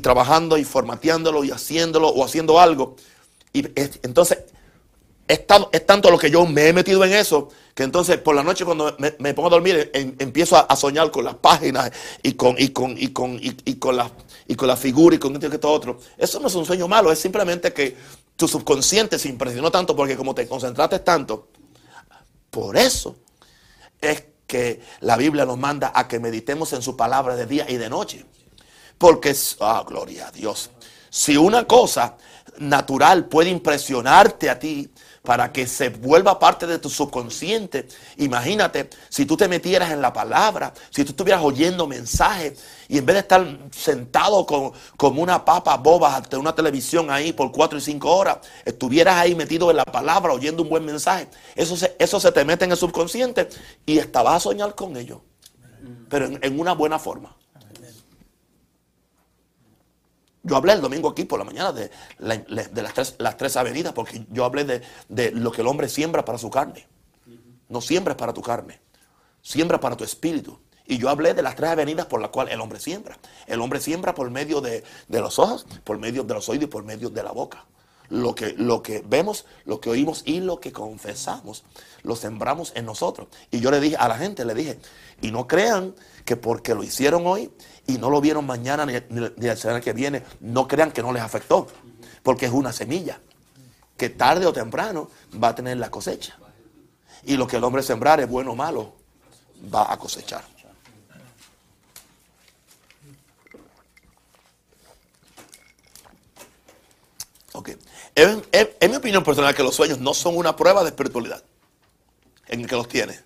trabajando y formateándolo y haciéndolo o haciendo algo. Y entonces es, tanto lo que yo me he metido en eso que entonces por la noche cuando me, pongo a dormir em, empiezo a, soñar con las páginas y con, y con, y con, y, con la, y con la figura y con esto y todo otro. Eso no es un sueño malo, es simplemente que tu subconsciente se impresionó tanto porque como te concentraste tanto, por eso es que la Biblia nos manda a que meditemos en su palabra de día y de noche. Porque, ah, gloria a Dios. Si una cosa natural puede impresionarte a ti, para que se vuelva parte de tu subconsciente. Imagínate si tú te metieras en la palabra, si tú estuvieras oyendo mensajes y en vez de estar sentado con, como una papa boba ante una televisión ahí por cuatro y cinco horas, estuvieras ahí metido en la palabra oyendo un buen mensaje. Eso se, eso se te mete en el subconsciente y hasta vas a soñar con ello, pero en una buena forma. Yo hablé el domingo aquí por la mañana de, las, tres, las, tres, avenidas, porque yo hablé de, lo que el hombre siembra para su carne. No siembra para tu carne, siembra para tu espíritu. Y yo hablé de las tres avenidas por las cuales el hombre siembra. El hombre siembra por medio de, los ojos, por medio de los oídos y por medio de la boca. Lo que, lo que vemos, lo que oímos y lo que confesamos, lo sembramos en nosotros. Y yo le dije a la gente, le dije, y no crean que porque lo hicieron hoy y no lo vieron mañana ni, ni, el semana que viene, no crean que no les afectó, porque es una semilla que tarde o temprano va a tener la cosecha. Y lo que el hombre sembrar es bueno o malo, va a cosechar. Ok. Es, mi opinión personal que los sueños no son una prueba de espiritualidad en el que los tiene,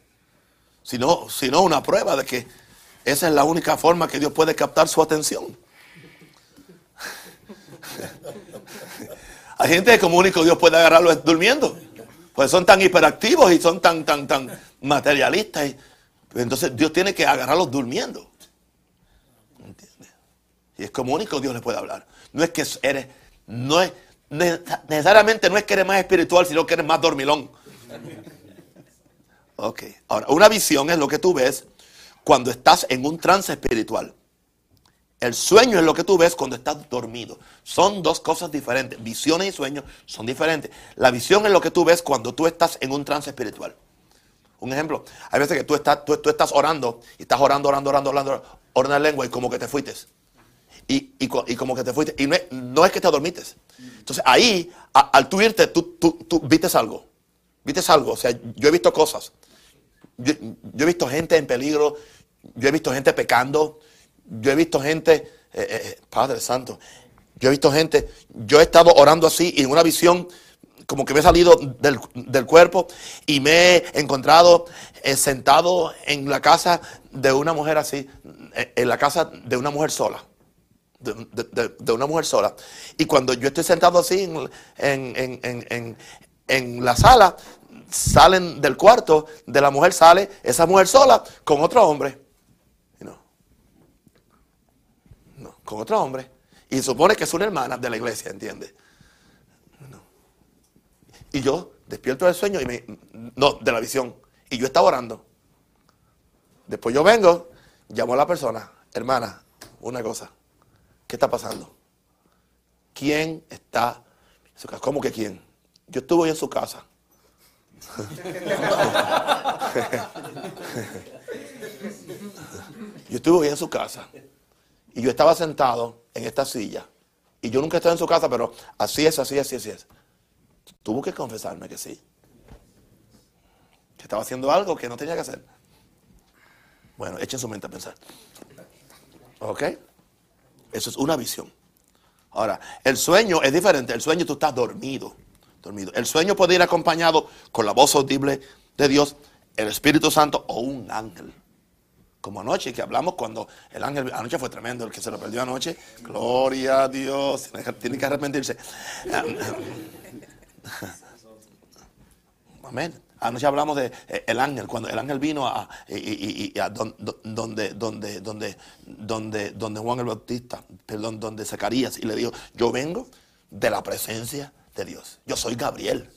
sino, sino una prueba de que esa es la única forma que Dios puede captar su atención. Hay gente que como único Dios puede agarrarlo durmiendo. Pues son tan hiperactivos y son tan, tan, tan materialistas. Entonces Dios tiene que agarrarlos durmiendo. ¿Entiendes? Y es como único Dios le puede hablar. No es que eres, no es, necesariamente no es que eres más espiritual, sino que eres más dormilón. Ok, ahora, una visión es lo que tú ves cuando estás en un trance espiritual. El sueño es lo que tú ves cuando estás dormido. Son dos cosas diferentes. Visiones y sueños son diferentes. La visión es lo que tú ves cuando tú estás en un trance espiritual. Un ejemplo, hay veces que tú estás, tú, estás orando y estás orando, orando, orando, orando, orando en lengua y como que te fuiste. Y, como que te fuiste. Y no es, que te dormites. Entonces ahí, al tú irte, tú, tú, vistes algo. Vistes algo. O sea, yo he visto cosas. Yo, he visto gente en peligro, yo he visto gente pecando, yo he visto gente, eh, eh, Padre Santo, yo he visto gente, yo he estado orando así y en una visión como que me he salido del, cuerpo y me he encontrado eh, sentado en la casa de una mujer así, en la casa de una mujer sola. de, de- una mujer sola. Y cuando yo estoy sentado así en- en- en- en la sala, salen del cuarto de la mujer, sale esa mujer sola con otro hombre. No. No, con otro hombre. Y supone que es una hermana de la iglesia, ¿entiendes? No. Y yo despierto del sueño y me. No, de la visión. Y yo estaba orando. Después yo vengo, llamo a la persona, hermana, una cosa. ¿Qué está pasando? ¿Quién está? ¿Cómo que quién? Yo estuve en su casa. Yo estuve en su casa. Y yo estaba sentado en esta silla. Y yo nunca he estado en su casa, pero así es, así es, así es, así es. Tuvo que confesarme que sí. Que estaba haciendo algo que no tenía que hacer. Bueno, echen su mente a pensar. ¿Ok? Eso es una visión. Ahora, el sueño es diferente. El sueño tú estás dormido. El sueño puede ir acompañado con la voz audible de Dios, el Espíritu Santo o un ángel. Como anoche que hablamos cuando el ángel, anoche fue tremendo, el que se lo perdió anoche. Gloria a Dios. Tiene que- arrepentirse. Amén. Anoche hablamos de eh, el ángel, cuando el ángel vino a, donde, donde, donde, donde, donde Juan el Bautista, perdón, donde Zacarías, y le dijo, yo vengo de la presencia de Dios. Yo soy Gabriel.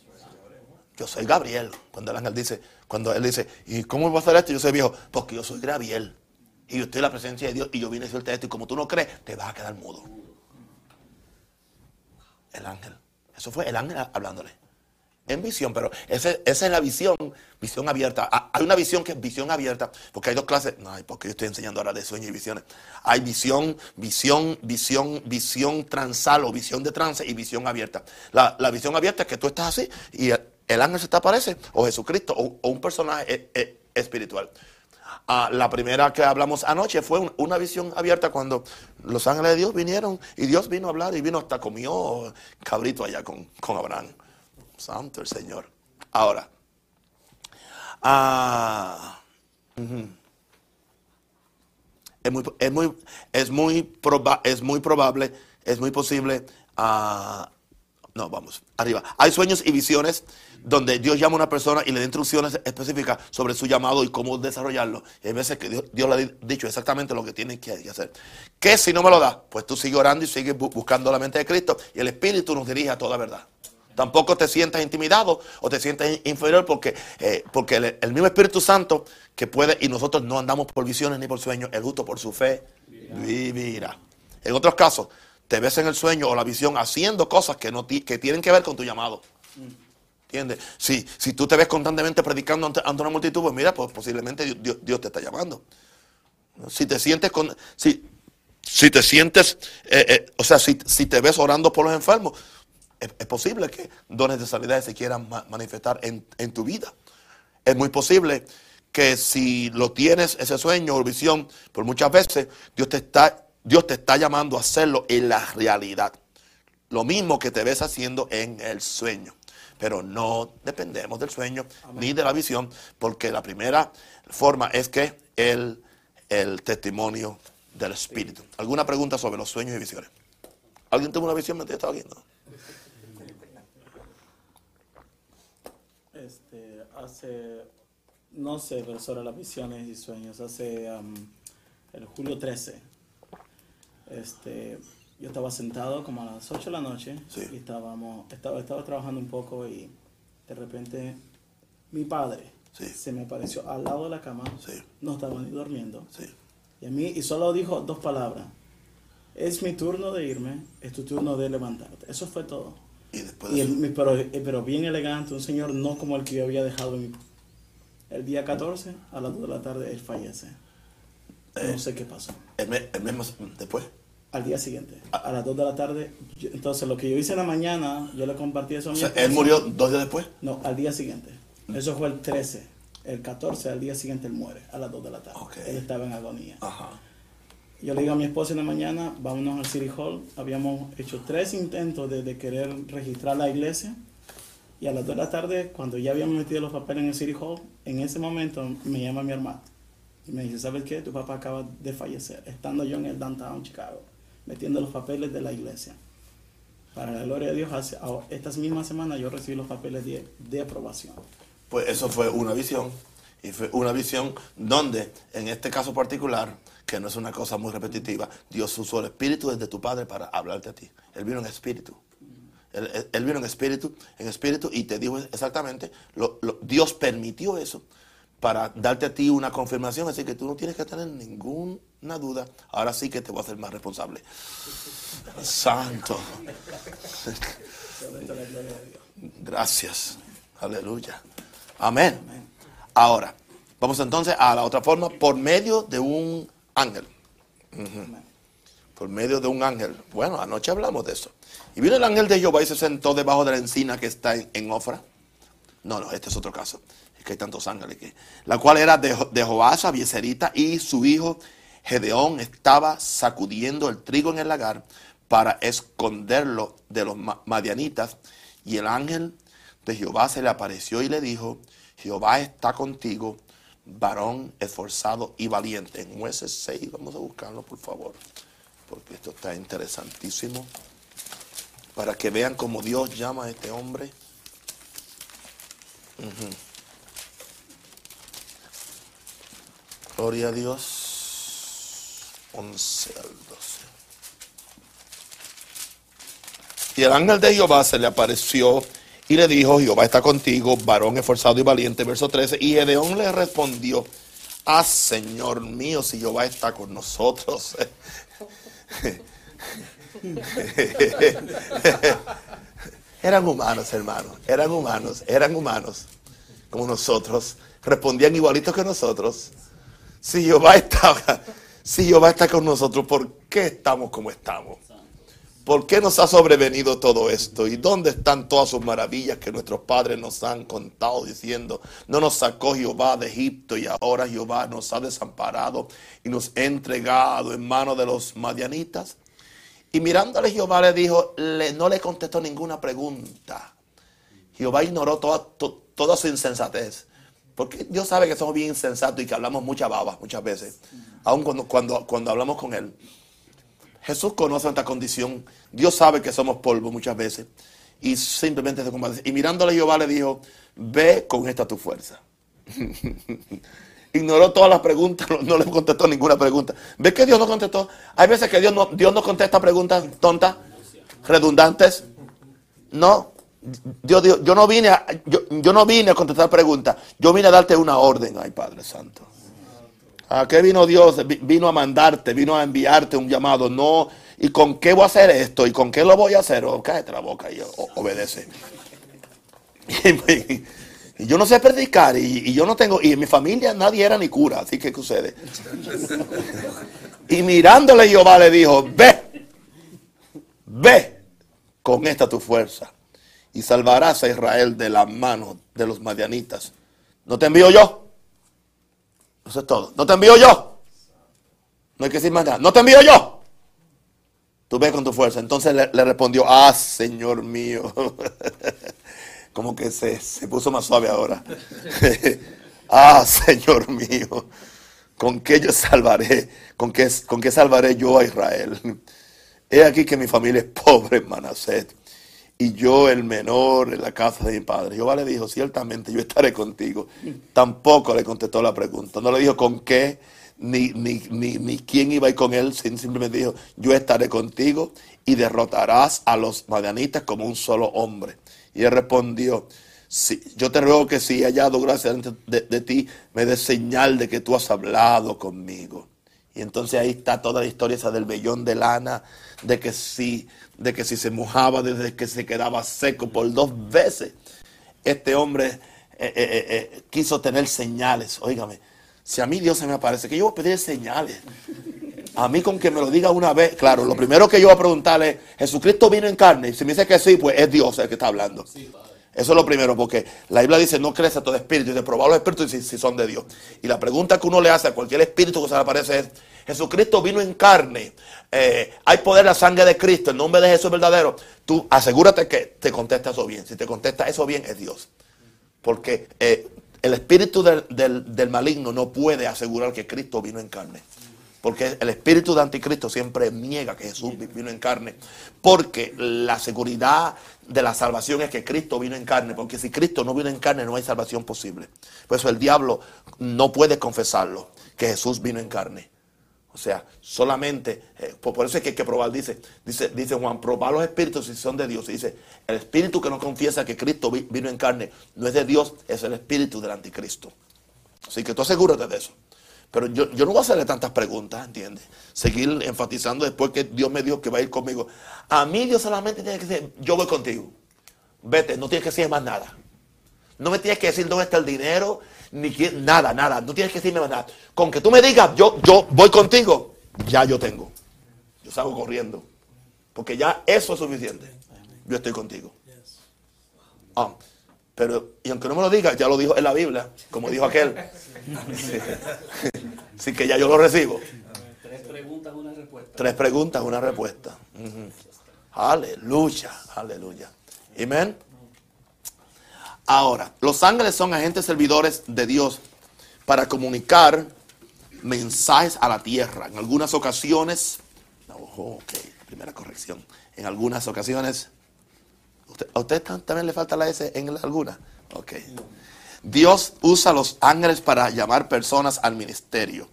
Yo soy Gabriel. Cuando el ángel dice, cuando él dice, ¿y cómo va a hacer esto? Yo soy viejo, porque yo soy Gabriel. Y yo estoy en la presencia de Dios y yo vine a decirte esto. Y como tú no crees, te vas a quedar mudo. El ángel. Eso fue el ángel hablándole. En visión, pero esa es la visión, visión abierta. Ah, Hay una visión que es visión abierta, porque hay dos clases. No, porque yo estoy enseñando ahora de sueños y visiones. Hay visión, visión, visión, visión transal o visión de trance y visión abierta. La, visión abierta es que tú estás así y el, el ángel se te aparece, o Jesucristo, o, o un personaje eh, eh, espiritual. Ah, la primera que hablamos anoche fue un- una visión abierta cuando los ángeles de Dios vinieron y Dios vino a hablar y vino hasta comió cabrito allá con, con Abraham. Santo el Señor. Ahora, ah, es, muy, es, muy, es, muy es muy probable, es muy posible. ah, no, vamos, arriba. Hay sueños y visiones donde Dios llama a una persona y le da instrucciones específicas sobre su llamado y cómo desarrollarlo. Y hay veces que Dios, Dios le ha di- dicho exactamente lo que tiene que hacer. ¿Qué si no me lo da? Pues tú sigues orando y sigues bu- buscando la mente de Cristo y el Espíritu nos dirige a toda verdad. Tampoco te sientas intimidado o te sientas inferior porque, eh, porque el, mismo Espíritu Santo que puede, y nosotros no andamos por visiones ni por sueños, el justo por su fe vivirá. En otros casos, te ves en el sueño o la visión haciendo cosas que, no que tienen que ver con tu llamado. ¿Entiendes? Si, si tú te ves constantemente predicando ante, ante una multitud, pues mira, pues posiblemente Dios te está llamando. Si te sientes con. Si, si te sientes, eh, eh, o sea, si, si te ves orando por los enfermos, es, es posible que dones de sanidad se quieran ma- manifestar en, en tu vida. Es muy posible que si lo tienes, ese sueño o visión, por muchas veces Dios te está, Dios te está llamando a hacerlo en la realidad. Lo mismo que te ves haciendo en el sueño. Pero no dependemos del sueño ni de la visión, porque la primera forma es que el, el testimonio del Espíritu. ¿Alguna pregunta sobre los sueños y visiones? ¿Alguien tuvo una visión mientras estaba viendo?
Este, hace, no sé, pero sobre las visiones y sueños, hace um, el julio 13, este, yo estaba sentado como a las 8 de la noche
Sí.
y estábamos, estaba, estaba trabajando un poco y de repente mi padre
Sí.
se me apareció al lado de la cama,
Sí.
no estaba ni durmiendo, y a mí, y solo dijo dos palabras, es mi turno de irme, es tu turno de levantarte, eso fue todo.
Y después
Y
de
el-
eso,
mi- pero, eh, pero bien elegante, un señor no como el que yo había dejado en el día 14, a las 2 de la tarde, él fallece.
Eh.
No sé qué pasó.
el, me- el mismo después.
Al día siguiente, a, a las 2 de la tarde, yo- entonces lo que yo hice en la mañana, yo le compartí eso a
O
mi
sea,
esposa.
él murió dos días después.
No, al día siguiente. Eso fue el 13. El 14, al día siguiente, él muere, a las 2 de la tarde.
Ok.
Él estaba en agonía.
Ajá.
Yo le digo a mi esposa en la mañana, vámonos al City Hall. Habíamos hecho tres intentos de, de querer registrar la iglesia. Y a las 2 de la tarde, cuando ya habíamos metido los papeles en el City Hall, en ese momento me llama mi hermano. Y me dice, ¿sabes qué? Tu papá acaba de fallecer, estando yo en el downtown Chicago. metiendo los papeles de la iglesia. Para la gloria de Dios, hace- a- estas mismas semanas yo recibí los papeles de, de aprobación.
Pues eso fue una visión. Y fue una visión donde, en este caso particular, que no es una cosa muy repetitiva, Dios usó el espíritu desde tu padre para hablarte a ti. Él vino en espíritu. Él, vino en espíritu, en espíritu y te dijo exactamente, lo- lo- Dios permitió eso para darte a ti una confirmación, así que tú no tienes que tener ninguna duda. Ahora sí que te voy a hacer más responsable. Santo. Gracias. Aleluya. Amén. Ahora, vamos entonces a la otra forma, por medio de un ángel. Por medio de un ángel. Bueno, anoche hablamos de eso. Y vino el ángel de Jehová y se sentó debajo de la encina que está en, en Ofra. No, no, este es otro caso. Es que hay tantos ángeles que. La cual era de, de Joás, Abieserita, y su hijo Gedeón estaba sacudiendo el trigo en el lagar para esconderlo de los ma- madianitas. Y el ángel de Jehová se le apareció y le dijo: Jehová está contigo, varón esforzado y valiente. En jueces 6, vamos a buscarlo, por favor, porque esto está interesantísimo. Para que vean cómo Dios llama a este hombre. Gloria a Dios. 11 al 12. Y el ángel de Jehová se le apareció y le dijo, Jehová está contigo, varón esforzado y valiente. Verso 13. Y Gedeón le respondió, ah, Señor mío, si Jehová está con nosotros. Eran humanos, hermanos, eran humanos, eran humanos, como nosotros. Respondían igualitos que nosotros. Si Jehová está, si Jehová está con nosotros, ¿por qué estamos como estamos? ¿Por qué nos ha sobrevenido todo esto? ¿Y dónde están todas sus maravillas que nuestros padres nos han contado diciendo, no nos sacó Jehová de Egipto y ahora Jehová nos ha desamparado y nos ha entregado en manos de los madianitas? Y mirándole Jehová le dijo, le- no le contestó ninguna pregunta. Jehová ignoró toda, to- toda su insensatez. Porque Dios sabe que somos bien insensatos y que hablamos mucha baba muchas veces. Aun cuando, cuando, cuando hablamos con Él. Jesús conoce nuestra condición. Dios sabe que somos polvo muchas veces. Y simplemente se compadece. Y mirándole Jehová le dijo, ve con esta tu fuerza. Ignoró todas las preguntas, no, le contestó ninguna pregunta. ¿Ves que Dios no contestó? Hay veces que Dios no, Dios no contesta preguntas tontas, redundantes. No. Dios dijo, yo no vine a, yo, yo no vine a contestar preguntas. Yo vine a darte una orden, ay Padre Santo. ¿A qué vino Dios? Vi- Vino a mandarte, vino a enviarte un llamado. No, ¿y con qué voy a hacer esto? ¿Y con qué lo voy a hacer? Oh, cállate la boca y obedece. Y, yo no sé predicar y, y yo no tengo, y en mi familia nadie era ni cura, así que ¿qué sucede? Y mirándole Jehová le dijo, ve, ve con esta tu fuerza y salvarás a Israel de la mano de los madianitas. ¿No te envío yo? Eso es todo. ¿No te envío yo? No hay que decir más nada. ¿No te envío yo? Tú ve con tu fuerza. Entonces le, respondió, ah, Señor mío. Como que se, se puso más suave ahora. ah, Señor mío. ¿Con qué yo salvaré? ¿Con qué, ¿Con qué salvaré yo a Israel? He aquí que mi familia es pobre en. Y yo el menor en la casa de mi padre. Jehová le dijo, ciertamente yo estaré contigo. Tampoco le contestó la pregunta. No le dijo con qué, ni, ni, ni, ni quién iba a ir con él. Simplemente dijo, yo estaré contigo y derrotarás a los madianitas como un solo hombre. Y él respondió, "Sí, yo te ruego que si he hallado gracia de ti, me des señal de que tú has hablado conmigo. Y entonces ahí está toda la historia esa del vellón de lana, de que si, de que si se mojaba, desde que se quedaba seco por dos veces. Este hombre eh, eh, eh, quiso tener señales. Óigame, si a mí Dios se me aparece, que yo voy a pedir señales. A mí con que me lo diga una vez, claro, lo primero que yo voy a preguntarle es, ¿Jesucristo vino en carne? Y si me dice que sí, pues es Dios el que está hablando. Eso es lo primero, porque la Biblia dice, no crees a todo espíritu, y de probar los espíritus si, si son de Dios. Y la pregunta que uno le hace a cualquier espíritu que se le aparece es, Jesucristo vino en carne, eh, hay poder en la sangre de Cristo, el nombre de Jesús es verdadero. Tú asegúrate que te contesta eso bien. Si te contesta eso bien, es Dios. Porque eh, el espíritu del, del- del maligno no puede asegurar que Cristo vino en carne. Porque el espíritu de anticristo siempre niega que Jesús vi- vino en carne. Porque la seguridad de la salvación es que Cristo vino en carne. Porque si Cristo no vino en carne no hay salvación posible. Por eso el diablo no puede confesarlo, que Jesús vino en carne. O sea, solamente, eh, por, eso es que hay que probar, dice, dice, dice Juan, probar los espíritus si son de Dios. Y dice, el espíritu que no confiesa que Cristo vi- vino en carne no es de Dios, es el espíritu del anticristo. Así que tú asegúrate de eso. Pero yo, yo no voy a hacerle tantas preguntas, ¿entiendes? Seguir enfatizando después que Dios me dijo que va a ir conmigo. A mí Dios solamente tiene que decir, yo voy contigo. Vete, no tienes que decir más nada. No me tienes que decir dónde está el dinero, ni quién, nada, nada. No tienes que decirme nada. Con que tú me digas, yo, yo voy contigo, ya yo tengo. Yo salgo corriendo. Porque ya eso es suficiente. Yo estoy contigo. Ah, pero, y aunque no me lo diga, ya lo dijo en la Biblia, como dijo aquel. Así que ya yo lo recibo.
Tres preguntas, una respuesta.
Tres preguntas, una respuesta. Aleluya, aleluya. Amén. Ahora, los ángeles son agentes servidores de Dios para comunicar mensajes a la tierra. En algunas ocasiones, no, ok, primera corrección. En algunas ocasiones, ¿usted, ¿a usted tam- también le falta la S en alguna? Ok. Dios usa los ángeles para llamar personas al ministerio.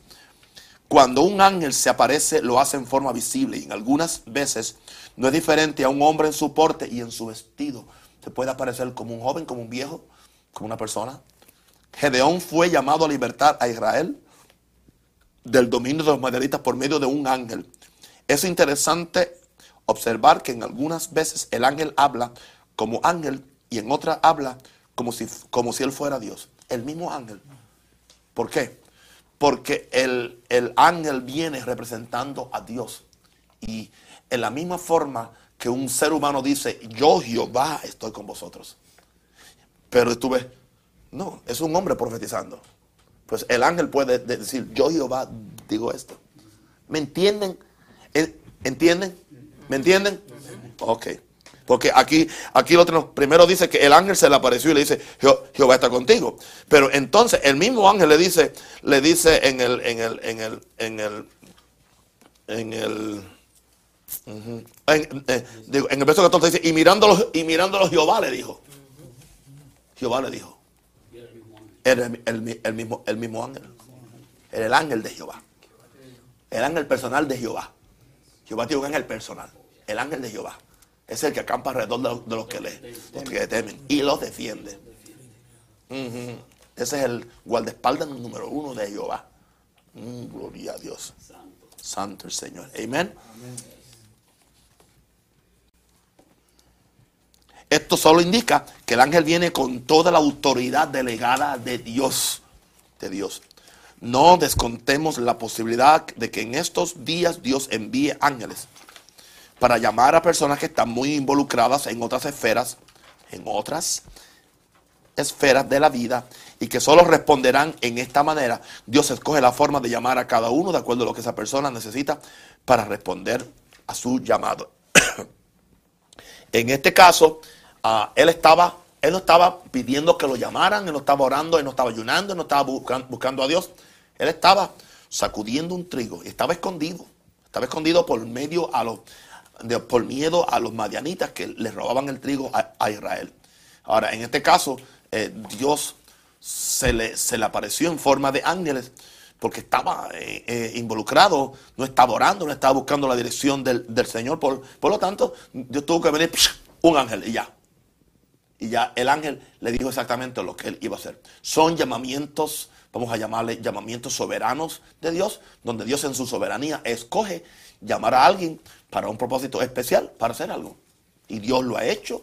Cuando un ángel se aparece, lo hace en forma visible y en algunas veces no es diferente a un hombre en su porte y en su vestido. Se puede aparecer como un joven, como un viejo, como una persona. Gedeón fue llamado a libertar a Israel del dominio de los madianitas por medio de un ángel. Es interesante observar que en algunas veces el ángel habla como ángel y en otras habla como si, como si él fuera Dios. El mismo ángel. ¿Por qué? Porque el, el ángel viene representando a Dios. Y en la misma forma que un ser humano dice, yo Jehová estoy con vosotros. Pero tú ves, no, es un hombre profetizando. Pues el ángel puede de- decir, yo Jehová digo esto. ¿Me entienden? ¿En- ¿Entienden? ¿Me entienden? Ok. Porque aquí, aquí lo tenemos. Primero dice que el ángel se le apareció y le dice, "Je- Jehová está contigo. Pero entonces el mismo ángel le dice, le dice en el, en el, en el, en el, en el, en, eh, en el verso 14 dice, y mirándolo, y mirándolo Jehová le dijo. Jehová le dijo.
Era el mismo
el, mismo, el mismo ángel. Era el ángel de Jehová. El ángel personal de Jehová. Jehová tiene un ángel personal. El ángel de Jehová. Es el que acampa alrededor de, los- que le, temen. Y los defiende. Ese es el guardaespaldas número uno de Jehová. Mm, gloria a Dios.
Santo
el Señor. Amén. Esto solo indica que el ángel viene con toda la autoridad delegada de Dios. De Dios. No descontemos la posibilidad de que en estos días Dios envíe ángeles para llamar a personas que están muy involucradas en otras esferas, en otras esferas de la vida y que solo responderán en esta manera. Dios escoge la forma de llamar a cada uno de acuerdo a lo que esa persona necesita para responder a su llamado. en este caso, ah, él estaba, él no estaba pidiendo que lo llamaran, él no estaba orando, él no estaba ayunando, él no estaba buscan- buscando a Dios. Él estaba sacudiendo un trigo y estaba escondido. Estaba escondido por miedo a los madianitas que le robaban el trigo a, Israel. Ahora, en este caso, eh, Dios se le, apareció en forma de ángeles porque estaba eh, eh, involucrado, no estaba orando, no estaba buscando la dirección del, del Señor. Por, por lo tanto, Dios tuvo que venir un ángel y ya. Y ya el ángel le dijo exactamente lo que él iba a hacer. Son llamamientos, vamos a llamarle llamamientos soberanos de Dios, donde Dios en su soberanía escoge llamar a alguien para un propósito especial, para hacer algo. Y Dios lo ha hecho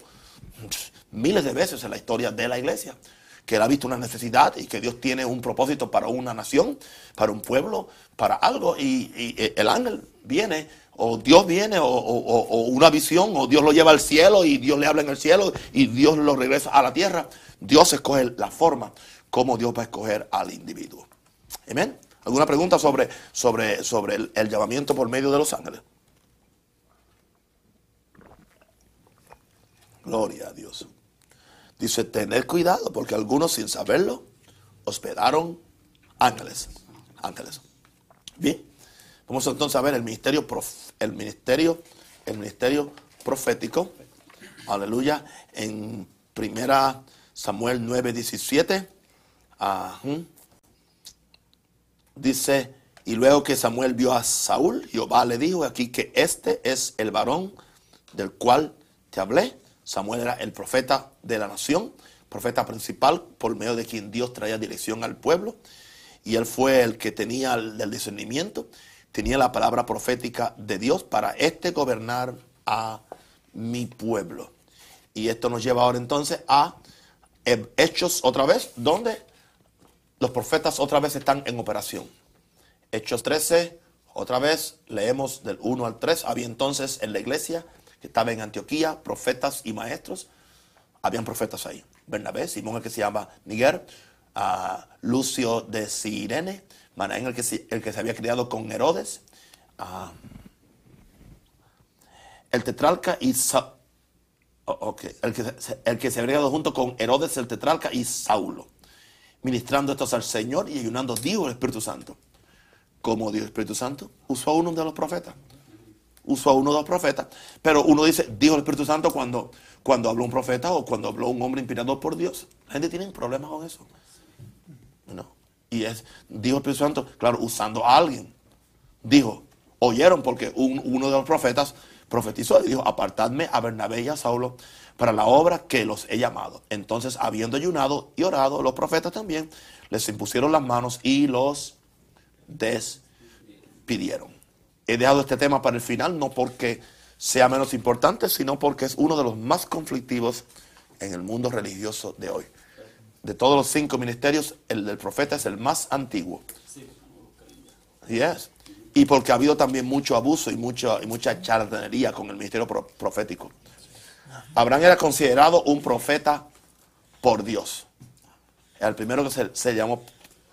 miles de veces en la historia de la iglesia, que él ha visto una necesidad y que Dios tiene un propósito para una nación, para un pueblo, para algo, y, y, eh, el ángel viene, o Dios viene, o, o- o una visión, o Dios lo lleva al cielo y Dios le habla en el cielo y Dios lo regresa a la tierra. Dios escoge la forma como Dios va a escoger al individuo. Amén. ¿Alguna pregunta sobre, sobre, sobre el, el llamamiento por medio de los ángeles? Gloria a Dios. Dice, tener cuidado porque algunos sin saberlo hospedaron ángeles. Ángeles. Bien. Vamos entonces a ver el ministerio, prof- el ministerio, el ministerio profético. Aleluya. En primera Samuel 9, 17. Ajá. Dice, y luego que Samuel vio a Saúl, Jehová le dijo aquí que este es el varón del cual te hablé. Samuel era el profeta de la nación, profeta principal por medio de quien Dios traía dirección al pueblo. Y él fue el que tenía el, el discernimiento, tenía la palabra profética de Dios para este gobernar a mi pueblo. Y esto nos lleva ahora entonces a Hechos otra vez, donde los profetas otra vez están en operación. Hechos 13, otra vez leemos del 1 al 3. Había entonces en la iglesia que estaba en Antioquía profetas y maestros. Habían profetas ahí. Bernabé, Simón el que se llama Miguel, ah, Lucio de Sirene, Manaén el que, se, el que se había criado con Herodes, ah, el tetrarca y Sa- el, que el que se había criado junto con Herodes el tetrarca y Saulo ministrando estos al Señor y ayunando, dijo el Espíritu Santo. ¿Cómo dijo el Espíritu Santo? Usó a uno de los profetas. Usó a uno de los profetas. Pero uno dice, dijo el Espíritu Santo cuando, cuando habló un profeta o cuando habló un hombre inspirado por Dios. La gente tiene problemas con eso. No. Y es, dijo el Espíritu Santo, claro, usando a alguien. Dijo, oyeron porque un- uno de los profetas profetizó y dijo, apartadme a Bernabé y a Saulo para la obra que los he llamado. Entonces, habiendo ayunado y orado, los profetas también les impusieron las manos y los despidieron. He dejado este tema para el final, no porque sea menos importante, sino porque es uno de los más conflictivos en el mundo religioso de hoy. De todos los cinco ministerios, el del profeta es el más antiguo. Yes. Y porque ha habido también mucho abuso y, mucho, y mucha charlatanería con el ministerio pro- profético. Abraham era considerado un profeta por Dios. El primero que se, llamó,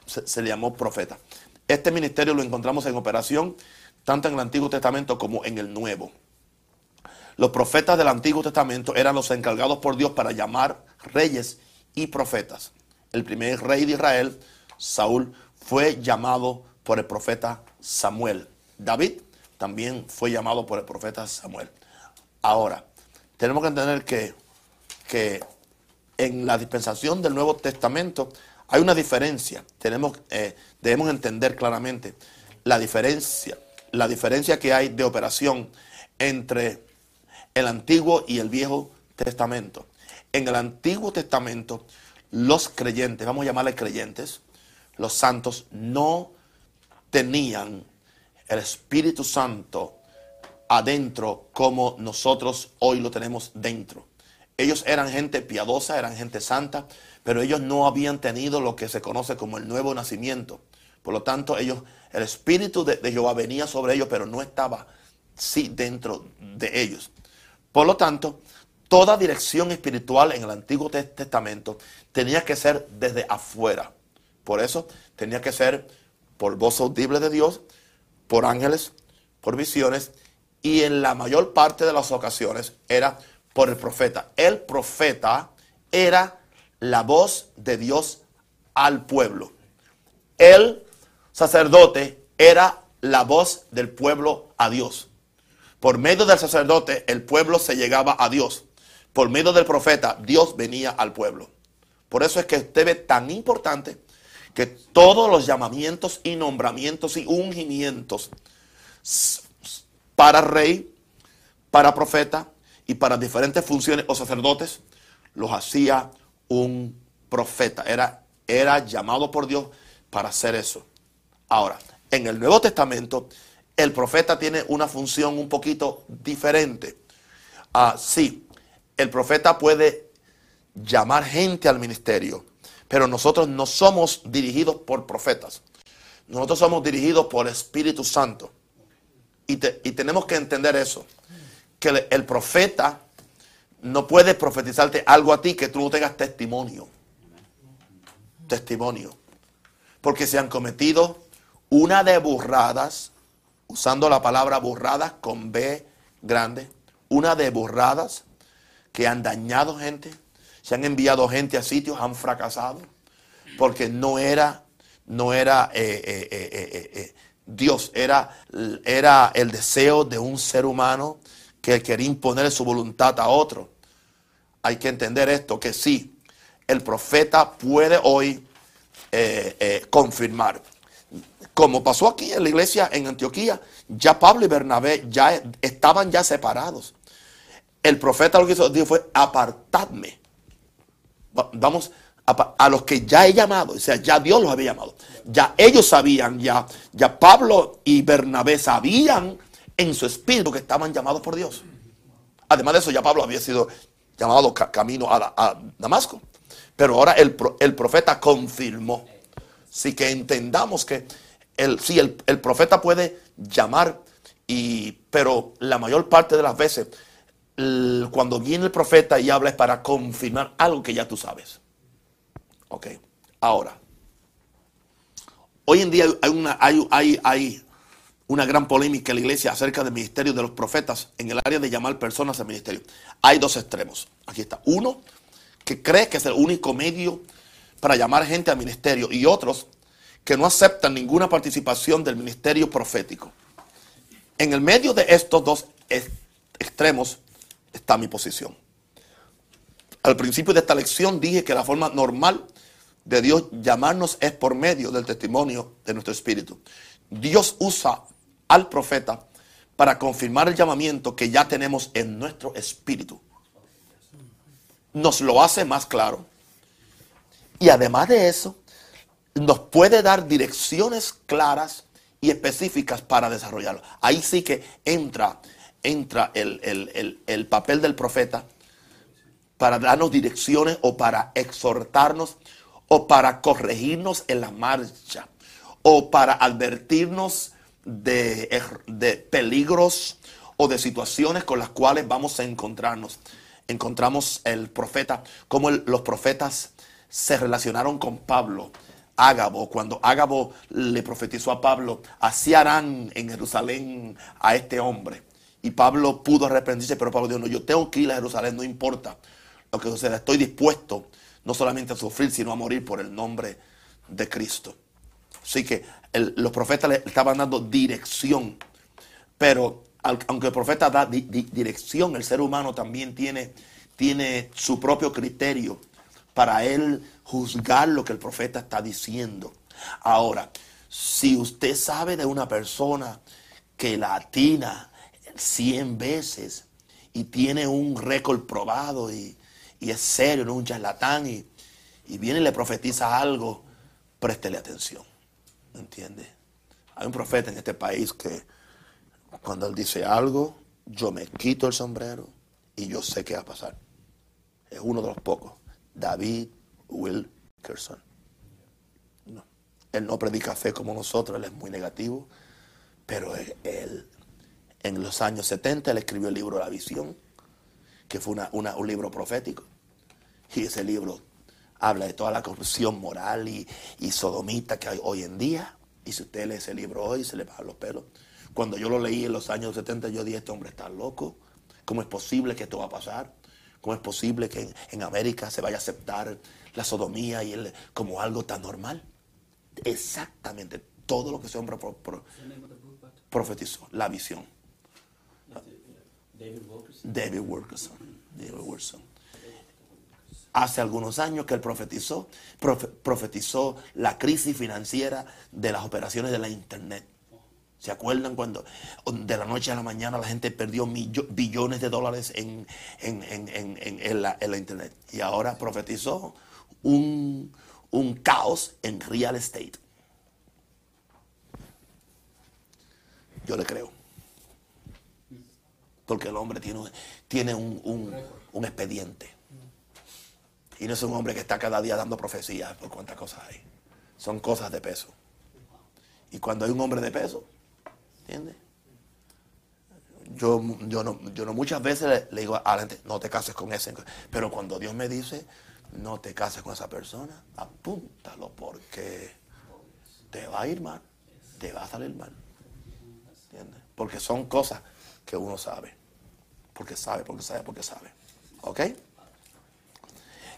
se le llamó profeta. Este ministerio lo encontramos en operación tanto en el Antiguo Testamento como en el Nuevo. Los profetas del Antiguo Testamento eran los encargados por Dios para llamar reyes y profetas. El primer rey de Israel, Saúl, fue llamado por el profeta Samuel. David también fue llamado por el profeta Samuel. Ahora, tenemos que entender que, que en la dispensación del Nuevo Testamento hay una diferencia. Tenemos, eh, debemos entender claramente la diferencia, la diferencia que hay de operación entre el Antiguo y el Viejo Testamento. En el Antiguo Testamento, los creyentes, vamos a llamarle creyentes, los santos, no tenían el Espíritu Santo adentro como nosotros hoy lo tenemos dentro. Ellos eran gente piadosa, eran gente santa, pero ellos no habían tenido lo que se conoce como el nuevo nacimiento. Por lo tanto, ellos, el Espíritu de, de Jehová venía sobre ellos, pero no estaba sí dentro de ellos. Por lo tanto, toda dirección espiritual en el Antiguo Tes- Testamento tenía que ser desde afuera. Por eso tenía que ser por voz audible de Dios, por ángeles, por visiones y en la mayor parte de las ocasiones era por el profeta. El profeta era la voz de Dios al pueblo. El sacerdote era la voz del pueblo a Dios. Por medio del sacerdote el pueblo se llegaba a Dios. Por medio del profeta Dios venía al pueblo. Por eso es que usted ve tan importante que todos los llamamientos y nombramientos y ungimientos para rey, para profeta y para diferentes funciones o sacerdotes los hacía un profeta. Era, era llamado por Dios para hacer eso. Ahora, en el Nuevo Testamento, el profeta tiene una función un poquito diferente. Ah, sí, el profeta puede llamar gente al ministerio, pero nosotros no somos dirigidos por profetas. Nosotros somos dirigidos por el Espíritu Santo. Y, y tenemos que entender eso, que el, el profeta no puede profetizarte algo a ti que tú no tengas testimonio. Testimonio. Porque se han cometido una de burradas, usando la palabra burradas con B grande, una de burradas que han dañado gente, se han enviado gente a sitios, han fracasado, porque no era, no era eh, eh, eh, Dios, era, era el deseo de un ser humano que quería imponer su voluntad a otro. Hay que entender esto, que sí, el profeta puede hoy confirmar. Como pasó aquí en la iglesia en Antioquía, ya Pablo y Bernabé ya estaban ya separados. El profeta lo que hizo dijo fue apartadme. Vamos a, los que ya he llamado, o sea, ya Dios los había llamado. Ya ellos sabían, ya, ya Pablo y Bernabé sabían en su espíritu que estaban llamados por Dios. Además de eso, ya Pablo había sido llamado camino a, Damasco. Pero ahora el, profeta confirmó. Así que entendamos que el, sí, el, el profeta puede llamar, y, pero la mayor parte de las veces, cuando viene el profeta y habla es para confirmar algo que ya tú sabes. Ok, ahora, hoy en día hay una, hay, hay, una gran polémica en la iglesia acerca del ministerio de los profetas en el área de llamar personas al ministerio. Hay dos extremos. Aquí está. Uno que cree que es el único medio para llamar gente al ministerio y otros que no aceptan ninguna participación del ministerio profético. En el medio de estos dos extremos está mi posición. Al principio de esta lección dije que la forma normal de Dios llamarnos es por medio del testimonio de nuestro espíritu. Dios usa al profeta para confirmar el llamamiento que ya tenemos en nuestro espíritu. Nos lo hace más claro. Y además de eso, nos puede dar direcciones claras y específicas para desarrollarlo. Ahí sí que entra, entra el, el papel del profeta para darnos direcciones o para exhortarnos o para corregirnos en la marcha, o para advertirnos de, de, peligros o de situaciones con las cuales vamos a encontrarnos. Encontramos el profeta, como los profetas se relacionaron con Pablo. Ágabo, cuando Ágabo le profetizó a Pablo, así harán en Jerusalén a este hombre. Y Pablo pudo arrepentirse, pero Pablo dijo, no, yo tengo que ir a Jerusalén, no importa lo que suceda, estoy dispuesto no solamente a sufrir, sino a morir por el nombre de Cristo. Así que los profetas le estaban dando dirección, pero aunque el profeta da dirección, el ser humano también tiene, tiene su propio criterio para él juzgar lo que el profeta está diciendo. Ahora, si usted sabe de una persona que latina 100 veces y tiene un récord probado y, y es serio, no es un charlatán y, viene y le profetiza algo, préstele atención. ¿Me entiende? Hay un profeta en este país que cuando él dice algo, yo me quito el sombrero y yo sé qué va a pasar. Es uno de los pocos. David Wilkerson. No. Él no predica fe como nosotros, él es muy negativo, pero él, en los años 70 él escribió el libro La Visión que fue un libro profético. Y ese libro habla de toda la corrupción moral y, sodomita que hay hoy en día. Y si usted lee ese libro hoy, se le bajan los pelos. Cuando yo lo leí en los años 70, yo dije, este hombre está loco. ¿Cómo es posible que esto va a pasar? ¿Cómo es posible que en, América se vaya a aceptar la sodomía y el, como algo tan normal? Exactamente todo lo que ese hombre profetizó, la visión. David Wilkerson. David Wilkerson. Hace algunos años que él profetizó, profetizó la crisis financiera de las operaciones de la Internet. ¿Se acuerdan cuando de la noche a la mañana la gente perdió billones de dólares en, la, Internet? Y ahora profetizó un, un caos en real estate. Yo le creo porque el hombre tiene, tiene un, expediente. Y no es un hombre que está cada día dando profecías por cuántas cosas hay. Son cosas de peso. Y cuando hay un hombre de peso, ¿entiendes? Yo, yo, no, yo no muchas veces le, digo a la gente, no te cases con ese. Pero cuando Dios me dice, no te cases con esa persona, apúntalo porque te va a ir mal, te va a salir mal. ¿Entiendes? Porque son cosas que uno sabe. Porque sabe, porque sabe, porque sabe. ¿Ok?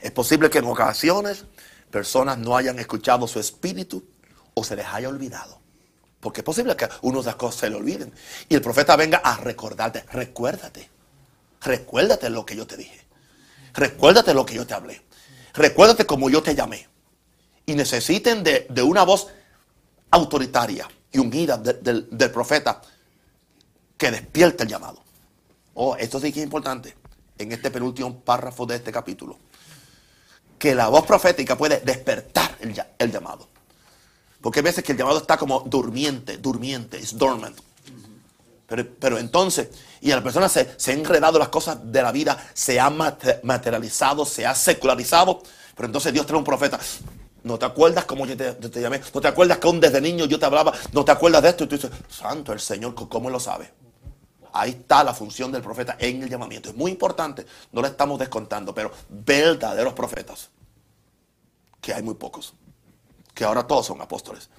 Es posible que en ocasiones personas no hayan escuchado su espíritu o se les haya olvidado. Porque es posible que uno de las cosas se le olviden. Y el profeta venga a recordarte. Recuérdate. Recuérdate lo que yo te dije. Recuérdate lo que yo te hablé. Recuérdate cómo yo te llamé. Y necesiten de, una voz autoritaria y ungida del profeta que despierte el llamado. Oh, esto sí que es importante en este penúltimo párrafo de este capítulo. Que la voz profética puede despertar el llamado. Porque hay veces que el llamado está como durmiente, durmiente, es dormant. Pero, entonces, y a la persona se, se ha enredado las cosas de la vida, se ha materializado, se ha secularizado. Pero entonces Dios trae un profeta. ¿No te acuerdas cómo yo te, llamé? ¿No te acuerdas que aún desde niño yo te hablaba? ¿No te acuerdas de esto? Y tú dices, Santo el Señor, ¿cómo lo sabe? Ahí está la función del profeta en el llamamiento. Es muy importante, no le estamos descontando, pero verdaderos profetas, que hay muy pocos que ahora todos son apóstoles.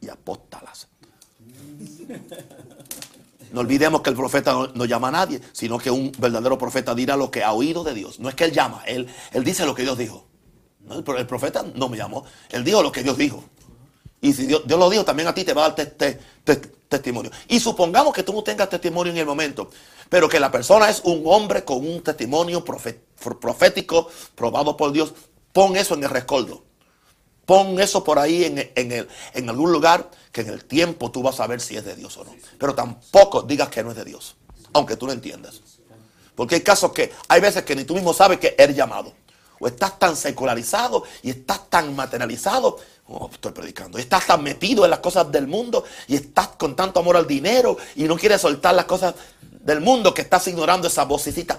Y apóstalas. No olvidemos que el profeta no, llama a nadie, sino que un verdadero profeta dirá lo que ha oído de Dios. No es que él llama, él, él dice lo que Dios dijo. El, profeta no me llamó, él dijo lo que Dios dijo. Y si Dios, lo dijo, también a ti te va a dar testimonio. Y supongamos que tú no tengas testimonio en el momento, pero que la persona es un hombre con un testimonio profético probado por Dios. Pon eso en el rescoldo. Pon eso por ahí en, el, en algún lugar que en el tiempo tú vas a ver si es de Dios o no. Pero tampoco digas que no es de Dios, aunque tú lo entiendas. Porque hay casos que hay veces que ni tú mismo sabes que eres llamado. O estás tan secularizado y estás tan materializado. Oh, estoy predicando. Estás tan metido en las cosas del mundo y estás con tanto amor al dinero y no quieres soltar las cosas del mundo que estás ignorando esa vocecita.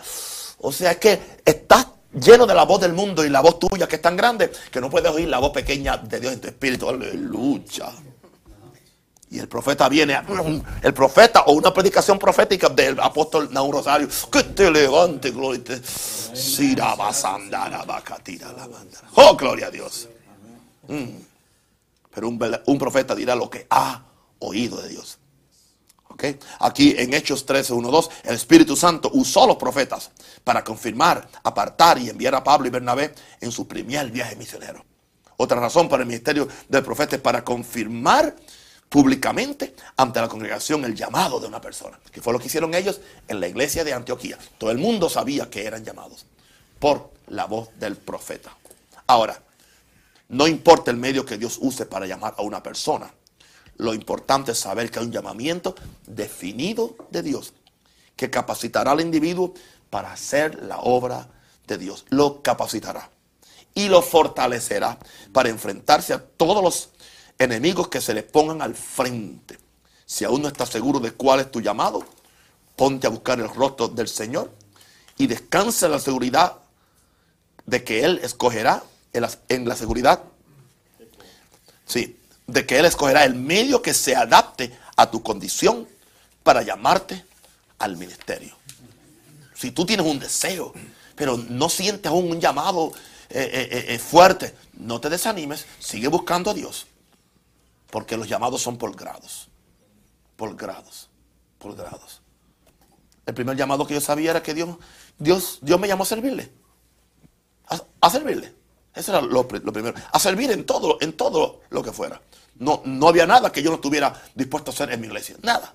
O sea, es que estás lleno de la voz del mundo y la voz tuya que es tan grande que no puedes oír la voz pequeña de Dios en tu espíritu. Aleluya. Y el profeta viene, el profeta o una predicación profética del apóstol Naúm Rosario. Que te levante, gloria. Oh, gloria a Dios. Mm. Pero un, profeta dirá lo que ha oído de Dios. Aquí en Hechos 13, 1, 2, el Espíritu Santo usó a los profetas para confirmar, apartar y enviar a Pablo y Bernabé en su primer viaje misionero. Otra razón para el ministerio del profeta es para confirmar públicamente ante la congregación el llamado de una persona, que fue lo que hicieron ellos en la iglesia de Antioquía. Todo el mundo sabía que eran llamados por la voz del profeta. Ahora, no importa el medio que Dios use para llamar a una persona, lo importante es saber que hay un llamamiento definido de Dios que capacitará al individuo para hacer la obra de Dios. Lo capacitará y lo fortalecerá para enfrentarse a todos los enemigos que se le pongan al frente. Si aún no estás seguro de cuál es tu llamado, ponte a buscar el rostro del Señor y descansa en la seguridad de que Él escogerá en la seguridad. Sí, de que Él escogerá el medio que se adapte a tu condición para llamarte al ministerio. Si tú tienes un deseo, pero no sientes aún un llamado eh, eh, eh, fuerte, no te desanimes, sigue buscando a Dios. Porque los llamados son por grados. Por grados. Por grados. El primer llamado que yo sabía era que Dios, Dios, Dios me llamó a servirle. A, servirle. Eso era lo, primero. A servir en todo, en todo lo que fuera. No, no había nada que yo no estuviera dispuesto a hacer en mi iglesia. Nada.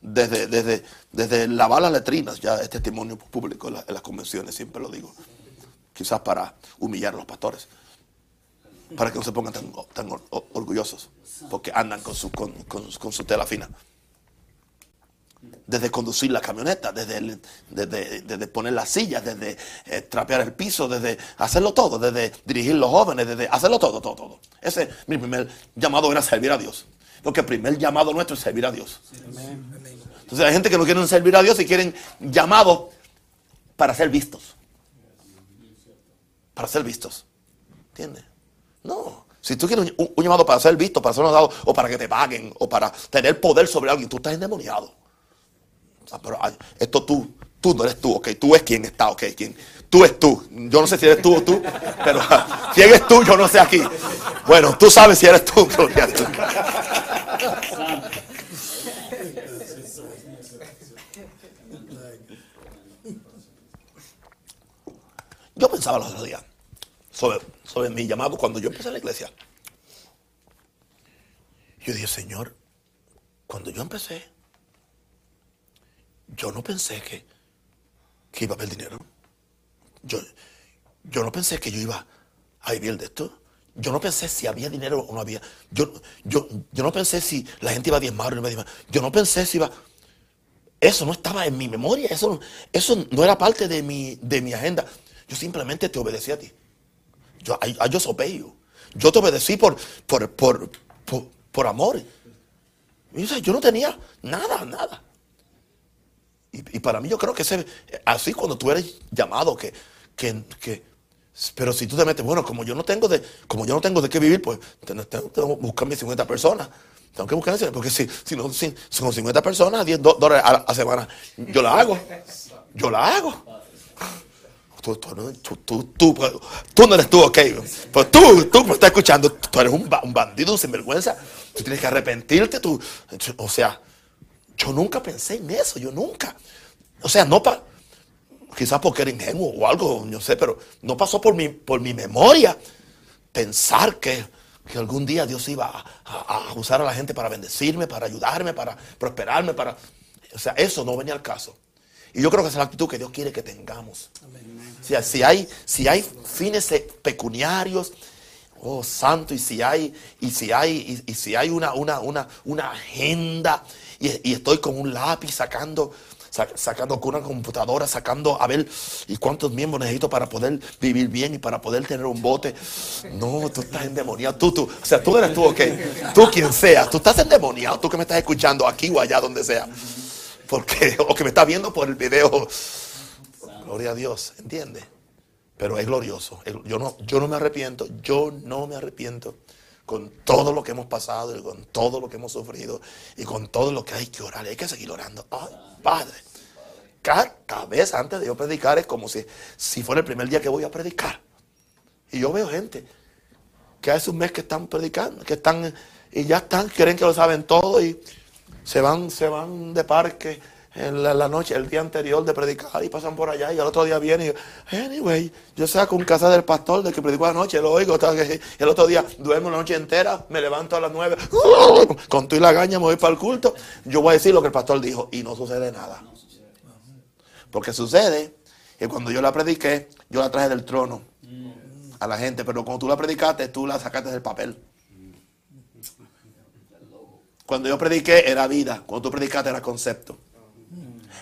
Desde, desde, desde lavar las letrinas, ya es testimonio público en, las convenciones, siempre lo digo. Quizás para humillar a los pastores. Para que no se pongan tan, orgullosos. Porque andan con su, con, con su tela fina desde conducir la camioneta, desde, desde, poner las sillas, desde eh, trapear el piso, desde hacerlo todo, desde dirigir los jóvenes, desde hacerlo todo, todo, todo. Ese mi primer llamado era servir a Dios. Porque el primer llamado nuestro es servir a Dios. Entonces hay gente que no quieren servir a Dios y quieren llamados para ser vistos. Para ser vistos. ¿Entiendes? No. Si tú quieres un, llamado para ser visto, para ser notado, o para que te paguen, o para tener poder sobre alguien, tú estás endemoniado. Ah, pero esto tú, tú no eres tú, ok, tú es quien está, ok, quien, tú es tú. Yo no sé si eres tú o tú, pero si eres tú, yo no sé aquí. Bueno, tú sabes si eres tú, gloria. Yo pensaba los otros días sobre, sobre mi llamado cuando yo empecé la iglesia. Yo dije, Señor, cuando yo empecé, yo no pensé que, que iba a haber dinero. Yo, yo no pensé que yo iba a vivir de esto. Yo no pensé si había dinero o no había. Yo, yo, yo no pensé si la gente iba a diezmar o no iba a diezmar. Yo no pensé si iba. Eso no estaba en mi memoria. Eso, eso no era parte de mi, de mi agenda. Yo simplemente te obedecí a ti. Yo, I, I just. Yo te obedecí por, por, por, por, amor. Yo no tenía nada, nada. Y, para mí yo creo que ese, así cuando tú eres llamado, que, que, que pero si tú te metes, bueno, como yo no tengo de, como yo no tengo de qué vivir, pues tengo, que buscar mis 50 personas. Tengo que buscar porque si, si no, si, son 50 personas, 10 do- dólares a la semana, yo la hago. Yo la hago. Tú, tú, tú, pues, tú no eres tú, ok. Pues tú, tú me estás escuchando, tú eres un, un bandido, un sinvergüenza. Tú tienes que arrepentirte. Tú, o sea, yo nunca pensé en eso, yo nunca. O sea, no para quizás porque era ingenuo o algo, no sé, pero no pasó por mi, por mi memoria pensar que, que algún día Dios iba a, a- usar a la gente para bendecirme, para ayudarme, para prosperarme, para... O sea, eso no venía al caso. Y yo creo que esa es la actitud que Dios quiere que tengamos. Si hay, si hay fines pecuniarios, oh santo, y si hay, y si hay, y, si hay una, una, una agenda, y, estoy con un lápiz sacando, sa- sacando con una computadora, sacando a ver y cuántos miembros necesito para poder vivir bien y para poder tener un bote. No, tú estás endemoniado. Tú, tú, o sea, tú eres tú, ok. Tú quien sea, tú estás endemoniado, tú que me estás escuchando aquí o allá, donde sea. Porque, o que me estás viendo por el video. Gloria a Dios, ¿entiendes? Pero es glorioso. Yo no, yo no me arrepiento, yo no me arrepiento con todo lo que hemos pasado y con todo lo que hemos sufrido y con todo lo que hay que orar. Hay que seguir orando. Ay, Padre, cada vez antes de yo predicar es como si, si fuera el primer día que voy a predicar. Y yo veo gente que hace un mes que están predicando, que están y ya están, creen que lo saben todo y se van, se van de parque en la, noche, el día anterior de predicar y pasan por allá y al otro día vienen y anyway, yo saco un casa del pastor del que predicó anoche, lo oigo, el otro día duermo la noche entera, me levanto a las nueve, con tu y la gaña me voy para el culto, yo voy a decir lo que el pastor dijo y no sucede nada. Porque sucede que cuando yo la prediqué, yo la traje del trono a la gente, pero cuando tú la predicaste, tú la sacaste del papel. Cuando yo prediqué era vida, cuando tú predicaste era concepto.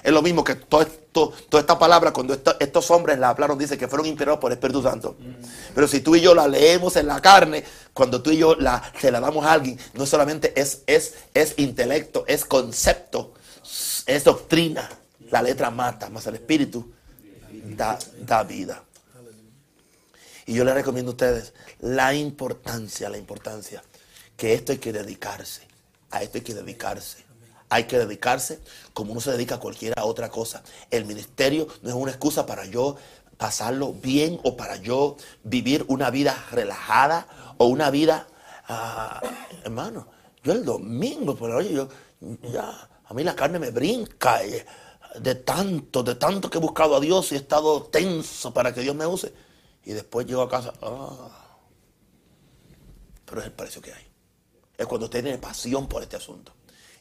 Es lo mismo que todo esto, toda esta palabra, cuando esto- estos hombres la hablaron, dice que fueron inspirados por el Espíritu Santo. Pero si tú y yo la leemos en la carne, cuando tú y yo la, se la damos a alguien, no solamente es, es, es intelecto, es concepto, es doctrina. La letra mata, más el Espíritu da, da vida. Y yo les recomiendo a ustedes la importancia, la importancia, que esto hay que dedicarse, a esto hay que dedicarse. Hay que dedicarse como uno se dedica a cualquier otra cosa. El ministerio no es una excusa para yo pasarlo bien o para yo vivir una vida relajada o una vida, ah, hermano, yo el domingo por la noche, yo, ya, a mí la carne me brinca eh, de tanto, de tanto que he buscado a Dios y he estado tenso para que Dios me use. Y después llego a casa, ah, pero es el precio que hay. Es cuando usted tiene pasión por este asunto.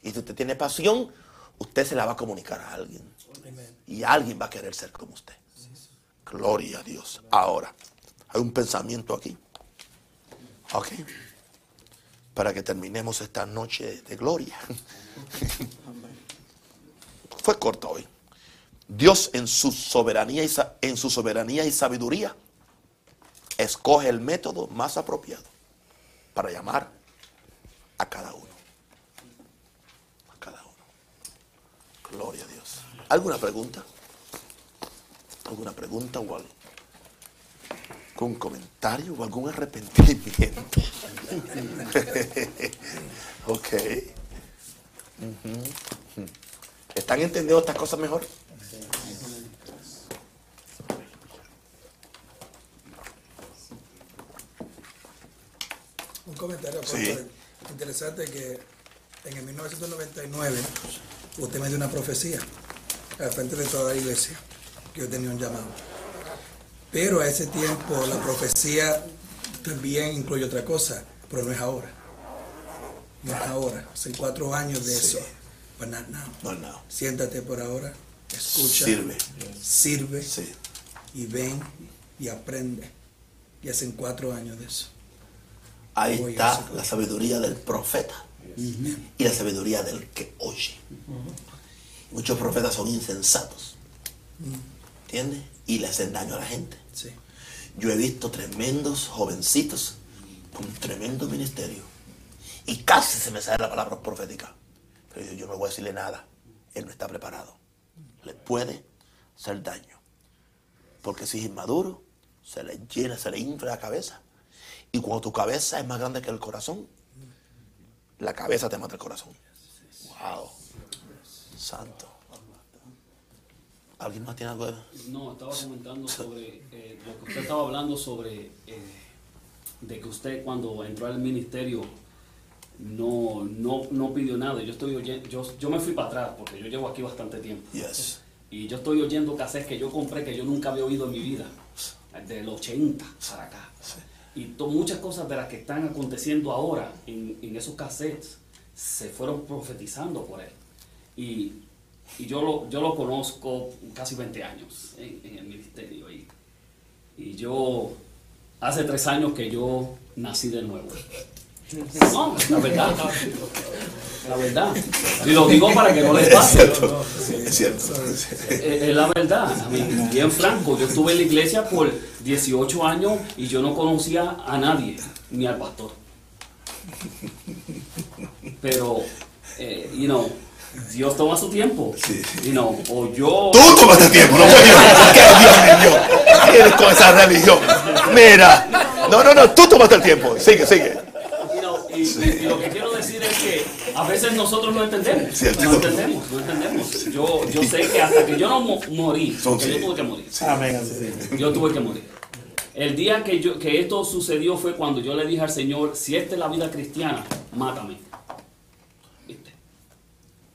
Y si usted tiene pasión, usted se la va a comunicar a alguien. Y alguien va a querer ser como usted. Gloria a Dios. Ahora, hay un pensamiento aquí. Ok. Para que terminemos esta noche de gloria. Fue corto hoy. Dios en su soberanía y, en su soberanía y sabiduría escoge el método más apropiado para llamar a cada uno. A cada uno. Gloria a Dios. ¿Alguna pregunta? ¿Alguna pregunta o algo? ¿Algún comentario o algún arrepentimiento? ok. ¿Están entendiendo estas cosas mejor?
Un comentario
Sí.
interesante que en el 1999 usted me dio una profecía al frente de toda la iglesia que yo tenía un llamado. Pero a ese tiempo la profecía también incluye otra cosa, pero no es ahora. no es ahora. Hace cuatro años de eso. But not now.
No, no.
Siéntate por ahora, escucha,
Sirve.
sirve
Sí.
y ven y aprende. Y hacen cuatro años de eso.
Ahí está la sabiduría del profeta y la sabiduría del que oye. Muchos profetas son insensatos. ¿Entiendes? Y le hacen daño a la gente.
Sí.
Yo he visto tremendos jovencitos con tremendo ministerio. Y casi se me sale la palabra profética. Pero yo, yo no voy a decirle nada. Él no está preparado. Le puede hacer daño. Porque si es inmaduro, se le llena, se le infla la cabeza. Y cuando tu cabeza es más grande que el corazón, la cabeza te mata el corazón. Wow. Santo. ¿Alguien más tiene algo de
No, estaba comentando sobre eh, lo que usted estaba hablando sobre eh, de que usted cuando entró al ministerio no, no, no pidió nada. Yo estoy oyendo, yo, yo me fui para atrás porque yo llevo aquí bastante tiempo.
Yes.
Y yo estoy oyendo cassettes que yo compré que yo nunca había oído en mi vida, del 80 para acá. Y muchas cosas de las que están aconteciendo ahora en, esos cassettes se fueron profetizando por él. Y, yo, lo, yo lo conozco casi 20 años en, el ministerio. Y yo, hace tres años que yo nací de nuevo. No, la verdad. La verdad. Y lo digo para que no les
Es
pase.
cierto. Es cierto.
Eh, Es la verdad, a mí, bien franco, yo estuve en la iglesia por 18 años y yo no conocía a nadie, ni al pastor. Pero, eh, you know, Dios toma su tiempo.
Sí.
You know, o yo...
Tú tomaste tiempo, no fue yo. ¿Qué Dios eres con esa religión? Mira. No, no, no, tú tomaste el tiempo. Sigue, sigue.
Y, lo que quiero decir es que a veces nosotros no entendemos.
Cierto.
No entendemos, no entendemos. Yo, yo sé que hasta que yo no mo- morí, porque yo
sí.
tuve que morir. Yo tuve que morir. El día que, yo, que esto sucedió fue cuando yo le dije al Señor, si esta es la vida cristiana, mátame. ¿Viste?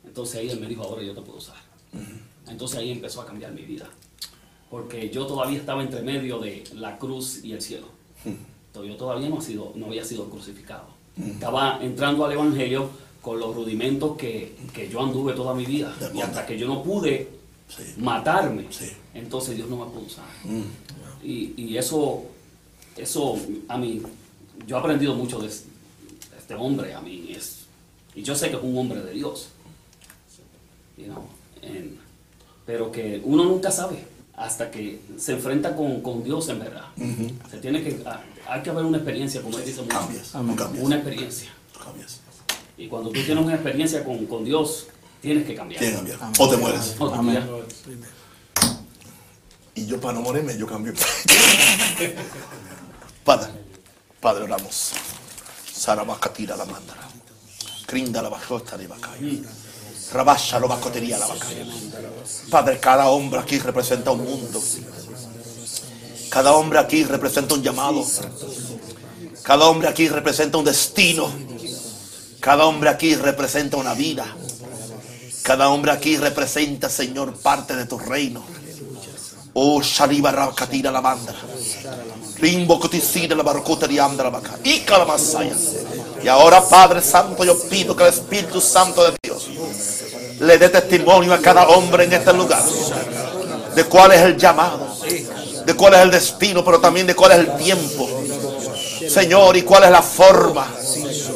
Entonces ahí Él me dijo, ahora yo te puedo usar. Entonces ahí empezó a cambiar mi vida. Porque yo todavía estaba entre medio de la cruz y el cielo. Entonces, yo todavía no, ha sido, no había sido crucificado. Estaba entrando al Evangelio con los rudimentos que, que yo anduve toda mi vida. Y hasta que yo no pude
Sí.
matarme,
Sí.
entonces Dios no me pudo usar. Y, y eso, eso, a mí, yo he aprendido mucho de, es- de este hombre, a mí es, y yo sé que es un hombre de Dios, you know, and- pero que uno nunca sabe hasta que se enfrenta con, con Dios en verdad. Se tiene que, ah, hay que haber una experiencia, como él dice mucho.
Cambias. Cambias.
Una experiencia.
Cambias.
Y cuando tú tienes una experiencia con, con Dios, tienes que cambiar.
Tienes que cambiar. O te mueres.
O te
Amén.
cambias.
Y yo para no morirme, yo cambio. Padre, Padre, oramos. Sarabacatira la mandara. Crinda la bajota de bacaya. Rabasha lo bacotería la bacaya. Padre, cada hombre aquí representa un mundo. Cada hombre aquí representa un llamado. Cada hombre aquí representa un destino. Cada hombre aquí representa una vida. Cada hombre aquí representa, Señor, parte de tu reino. Oh, Shaliba Rakatira la mandra. Rimbo Coticida la. Y. Y ahora, Padre Santo, yo pido que el Espíritu Santo de Dios le dé testimonio a cada hombre en este lugar de cuál es el llamado, de cuál es el destino, pero también de cuál es el tiempo. Señor, y cuál es la forma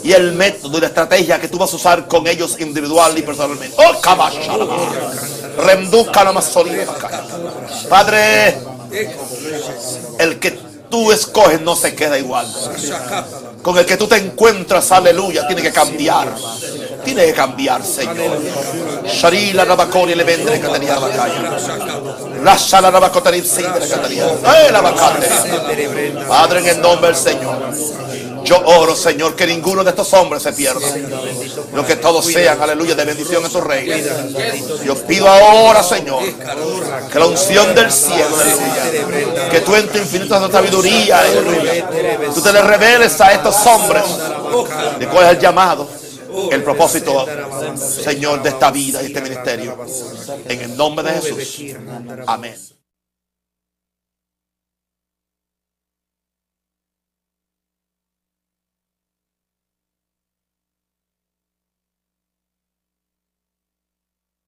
y el método y la estrategia que tú vas a usar con ellos individual y personalmente. Oh. Remduka la. Padre, el que tú escoges no se queda igual. Con el que tú te encuentras, aleluya, tiene que cambiar. Tiene que cambiar, Señor. Sharila Rabacori le vendré tenía la calle. Rasha la Rabacotari Sidre tenía. ¡Eh, la! Padre, en el nombre del Señor. Yo oro, Señor, que ninguno de estos hombres se pierda. Lo que todos sean, aleluya, de bendición en tu reino. Yo pido ahora, Señor, que la unción del cielo, que tú en tu infinita sabiduría, tú te le reveles a estos hombres de cuál es el llamado, el propósito, Señor, de esta vida y este ministerio. En el nombre de Jesús. Amén.